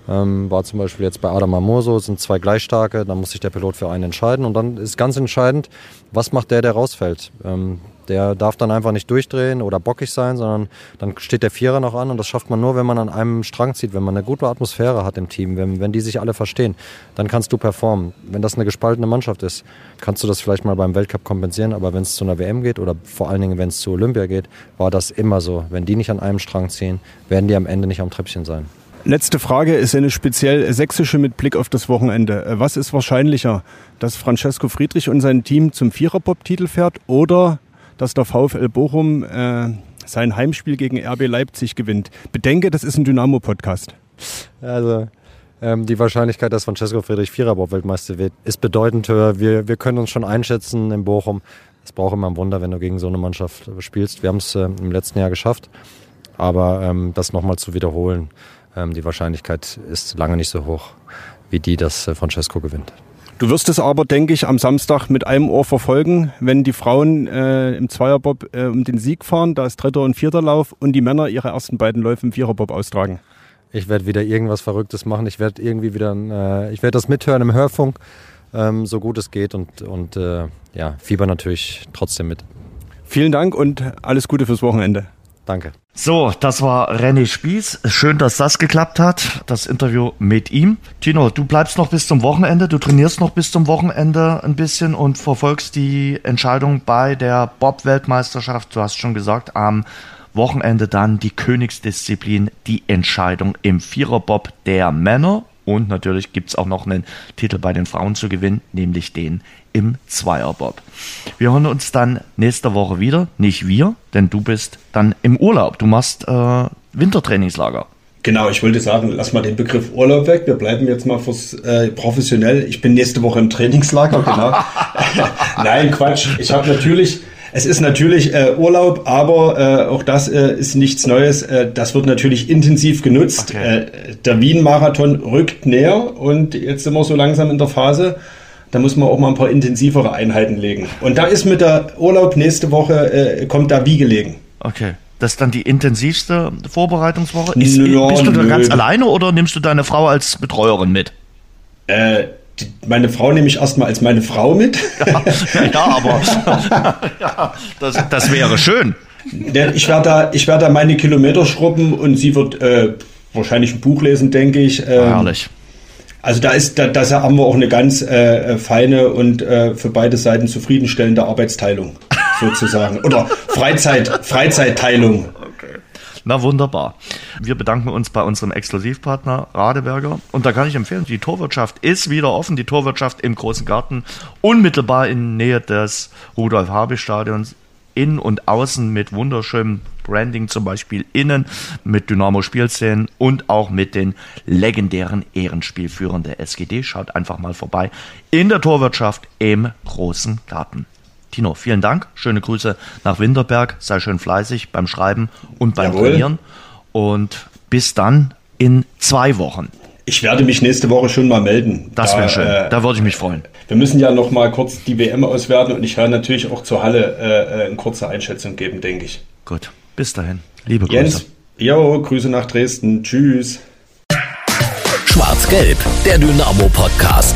Ähm, war zum Beispiel jetzt bei Adam Amor so, sind zwei gleichstarke, dann muss sich der Pilot für einen entscheiden. Und dann ist ganz entscheidend, was macht der, der rausfällt. Ähm, der darf dann einfach nicht durchdrehen oder bockig sein, sondern dann steht der Vierer noch an und das schafft man nur, wenn man an einem Strang zieht, wenn man eine gute Atmosphäre hat im Team, wenn, wenn die sich alle verstehen, dann kannst du performen. Wenn das eine gespaltene Mannschaft ist, kannst du das vielleicht mal beim Weltcup kompensieren, aber wenn es zu einer WM geht oder vor allen Dingen, wenn es zu Olympia geht, war das immer so. Wenn die nicht an einem Strang ziehen, werden die am Ende nicht am Treppchen sein. Letzte Frage ist eine speziell sächsische mit Blick auf das Wochenende. Was ist wahrscheinlicher, dass Francesco Friedrich und sein Team zum Vierer-Pop-Titel fährt oder dass der VfL Bochum äh, sein Heimspiel gegen RB Leipzig gewinnt? Bedenke, das ist ein Dynamo-Podcast. Also ähm, die Wahrscheinlichkeit, dass Francesco Friedrich Vierer-Bob-Weltmeister wird, ist bedeutend höher. Wir, wir können uns schon einschätzen in Bochum. Es braucht immer ein Wunder, wenn du gegen so eine Mannschaft spielst. Wir haben es äh, im letzten Jahr geschafft. Aber ähm, das nochmal zu wiederholen, ähm, die Wahrscheinlichkeit ist lange nicht so hoch, wie die, dass äh, Francesco gewinnt. Du wirst es aber, denke ich, am Samstag mit einem Ohr verfolgen, wenn die Frauen äh, im Zweierbob äh, um den Sieg fahren, da ist dritter und vierter Lauf und die Männer ihre ersten beiden Läufe im Viererbob austragen. Ich werde wieder irgendwas Verrücktes machen. Ich werde irgendwie wieder, äh, ich werde das mithören im Hörfunk, ähm, so gut es geht und, und äh, ja, Fieber natürlich trotzdem mit. Vielen Dank und alles Gute fürs Wochenende. Danke. So, das war René Spieß. Schön, dass das geklappt hat, das Interview mit ihm. Tino, du bleibst noch bis zum Wochenende, du trainierst noch bis zum Wochenende ein bisschen und verfolgst die Entscheidung bei der Bob-Weltmeisterschaft. Du hast schon gesagt, am Wochenende dann die Königsdisziplin, die Entscheidung im Viererbob der Männer. Und natürlich gibt's auch noch einen Titel bei den Frauen zu gewinnen, nämlich den im Zweierbob. Wir hören uns dann nächste Woche wieder. Nicht wir, denn du bist dann im Urlaub. Du machst äh, Wintertrainingslager. Genau, ich wollte sagen, lass mal den Begriff Urlaub weg. Wir bleiben jetzt mal fürs äh, professionell. Ich bin nächste Woche im Trainingslager, genau. Nein, Quatsch. Ich habe natürlich, es ist natürlich äh, Urlaub, aber äh, auch das äh, ist nichts Neues. Äh, das wird natürlich intensiv genutzt. Okay. Äh, der Wien-Marathon rückt näher und jetzt sind wir so langsam in der Phase. Da muss man auch mal ein paar intensivere Einheiten legen. Und da ist mit der Urlaub nächste Woche, äh, kommt da wie gelegen. Okay. Das ist dann die intensivste Vorbereitungswoche. Ist, Ja, bist du da nö. ganz alleine oder nimmst du deine Frau als Betreuerin mit? Äh, die, meine Frau nehme ich erstmal als meine Frau mit. Ja, aber ja, das, das wäre schön. Ich werde da, ich werde da meine Kilometer schrubben und sie wird äh, wahrscheinlich ein Buch lesen, denke ich. Ähm, Herrlich. Also da ist, da, da haben wir auch eine ganz äh, feine und äh, für beide Seiten zufriedenstellende Arbeitsteilung sozusagen oder Freizeit, Freizeitteilung. Na wunderbar. Wir bedanken uns bei unserem Exklusivpartner Radeberger. Und da kann ich empfehlen, die Torwirtschaft ist wieder offen. Die Torwirtschaft im Großen Garten, unmittelbar in Nähe des Rudolf-Habich-Stadions, innen und außen mit wunderschönem Branding, zum Beispiel innen mit Dynamo-Spielszenen und auch mit den legendären Ehrenspielführern der SGD. Schaut einfach mal vorbei in der Torwirtschaft im Großen Garten. Tino, vielen Dank. Schöne Grüße nach Winterberg. Sei schön fleißig beim Schreiben und beim Jawohl. Trainieren. Und bis dann in zwei Wochen. Ich werde mich nächste Woche schon mal melden. Das Da, wäre schön. äh, da würde ich mich freuen. Wir müssen ja noch mal kurz die WM auswerten und ich werde natürlich auch zur Halle äh, äh, eine kurze Einschätzung geben, denke ich. Gut. Bis dahin. Liebe Grüße. Jens, jo, Grüße nach Dresden. Tschüss. Schwarz-Gelb, der Dynamo-Podcast,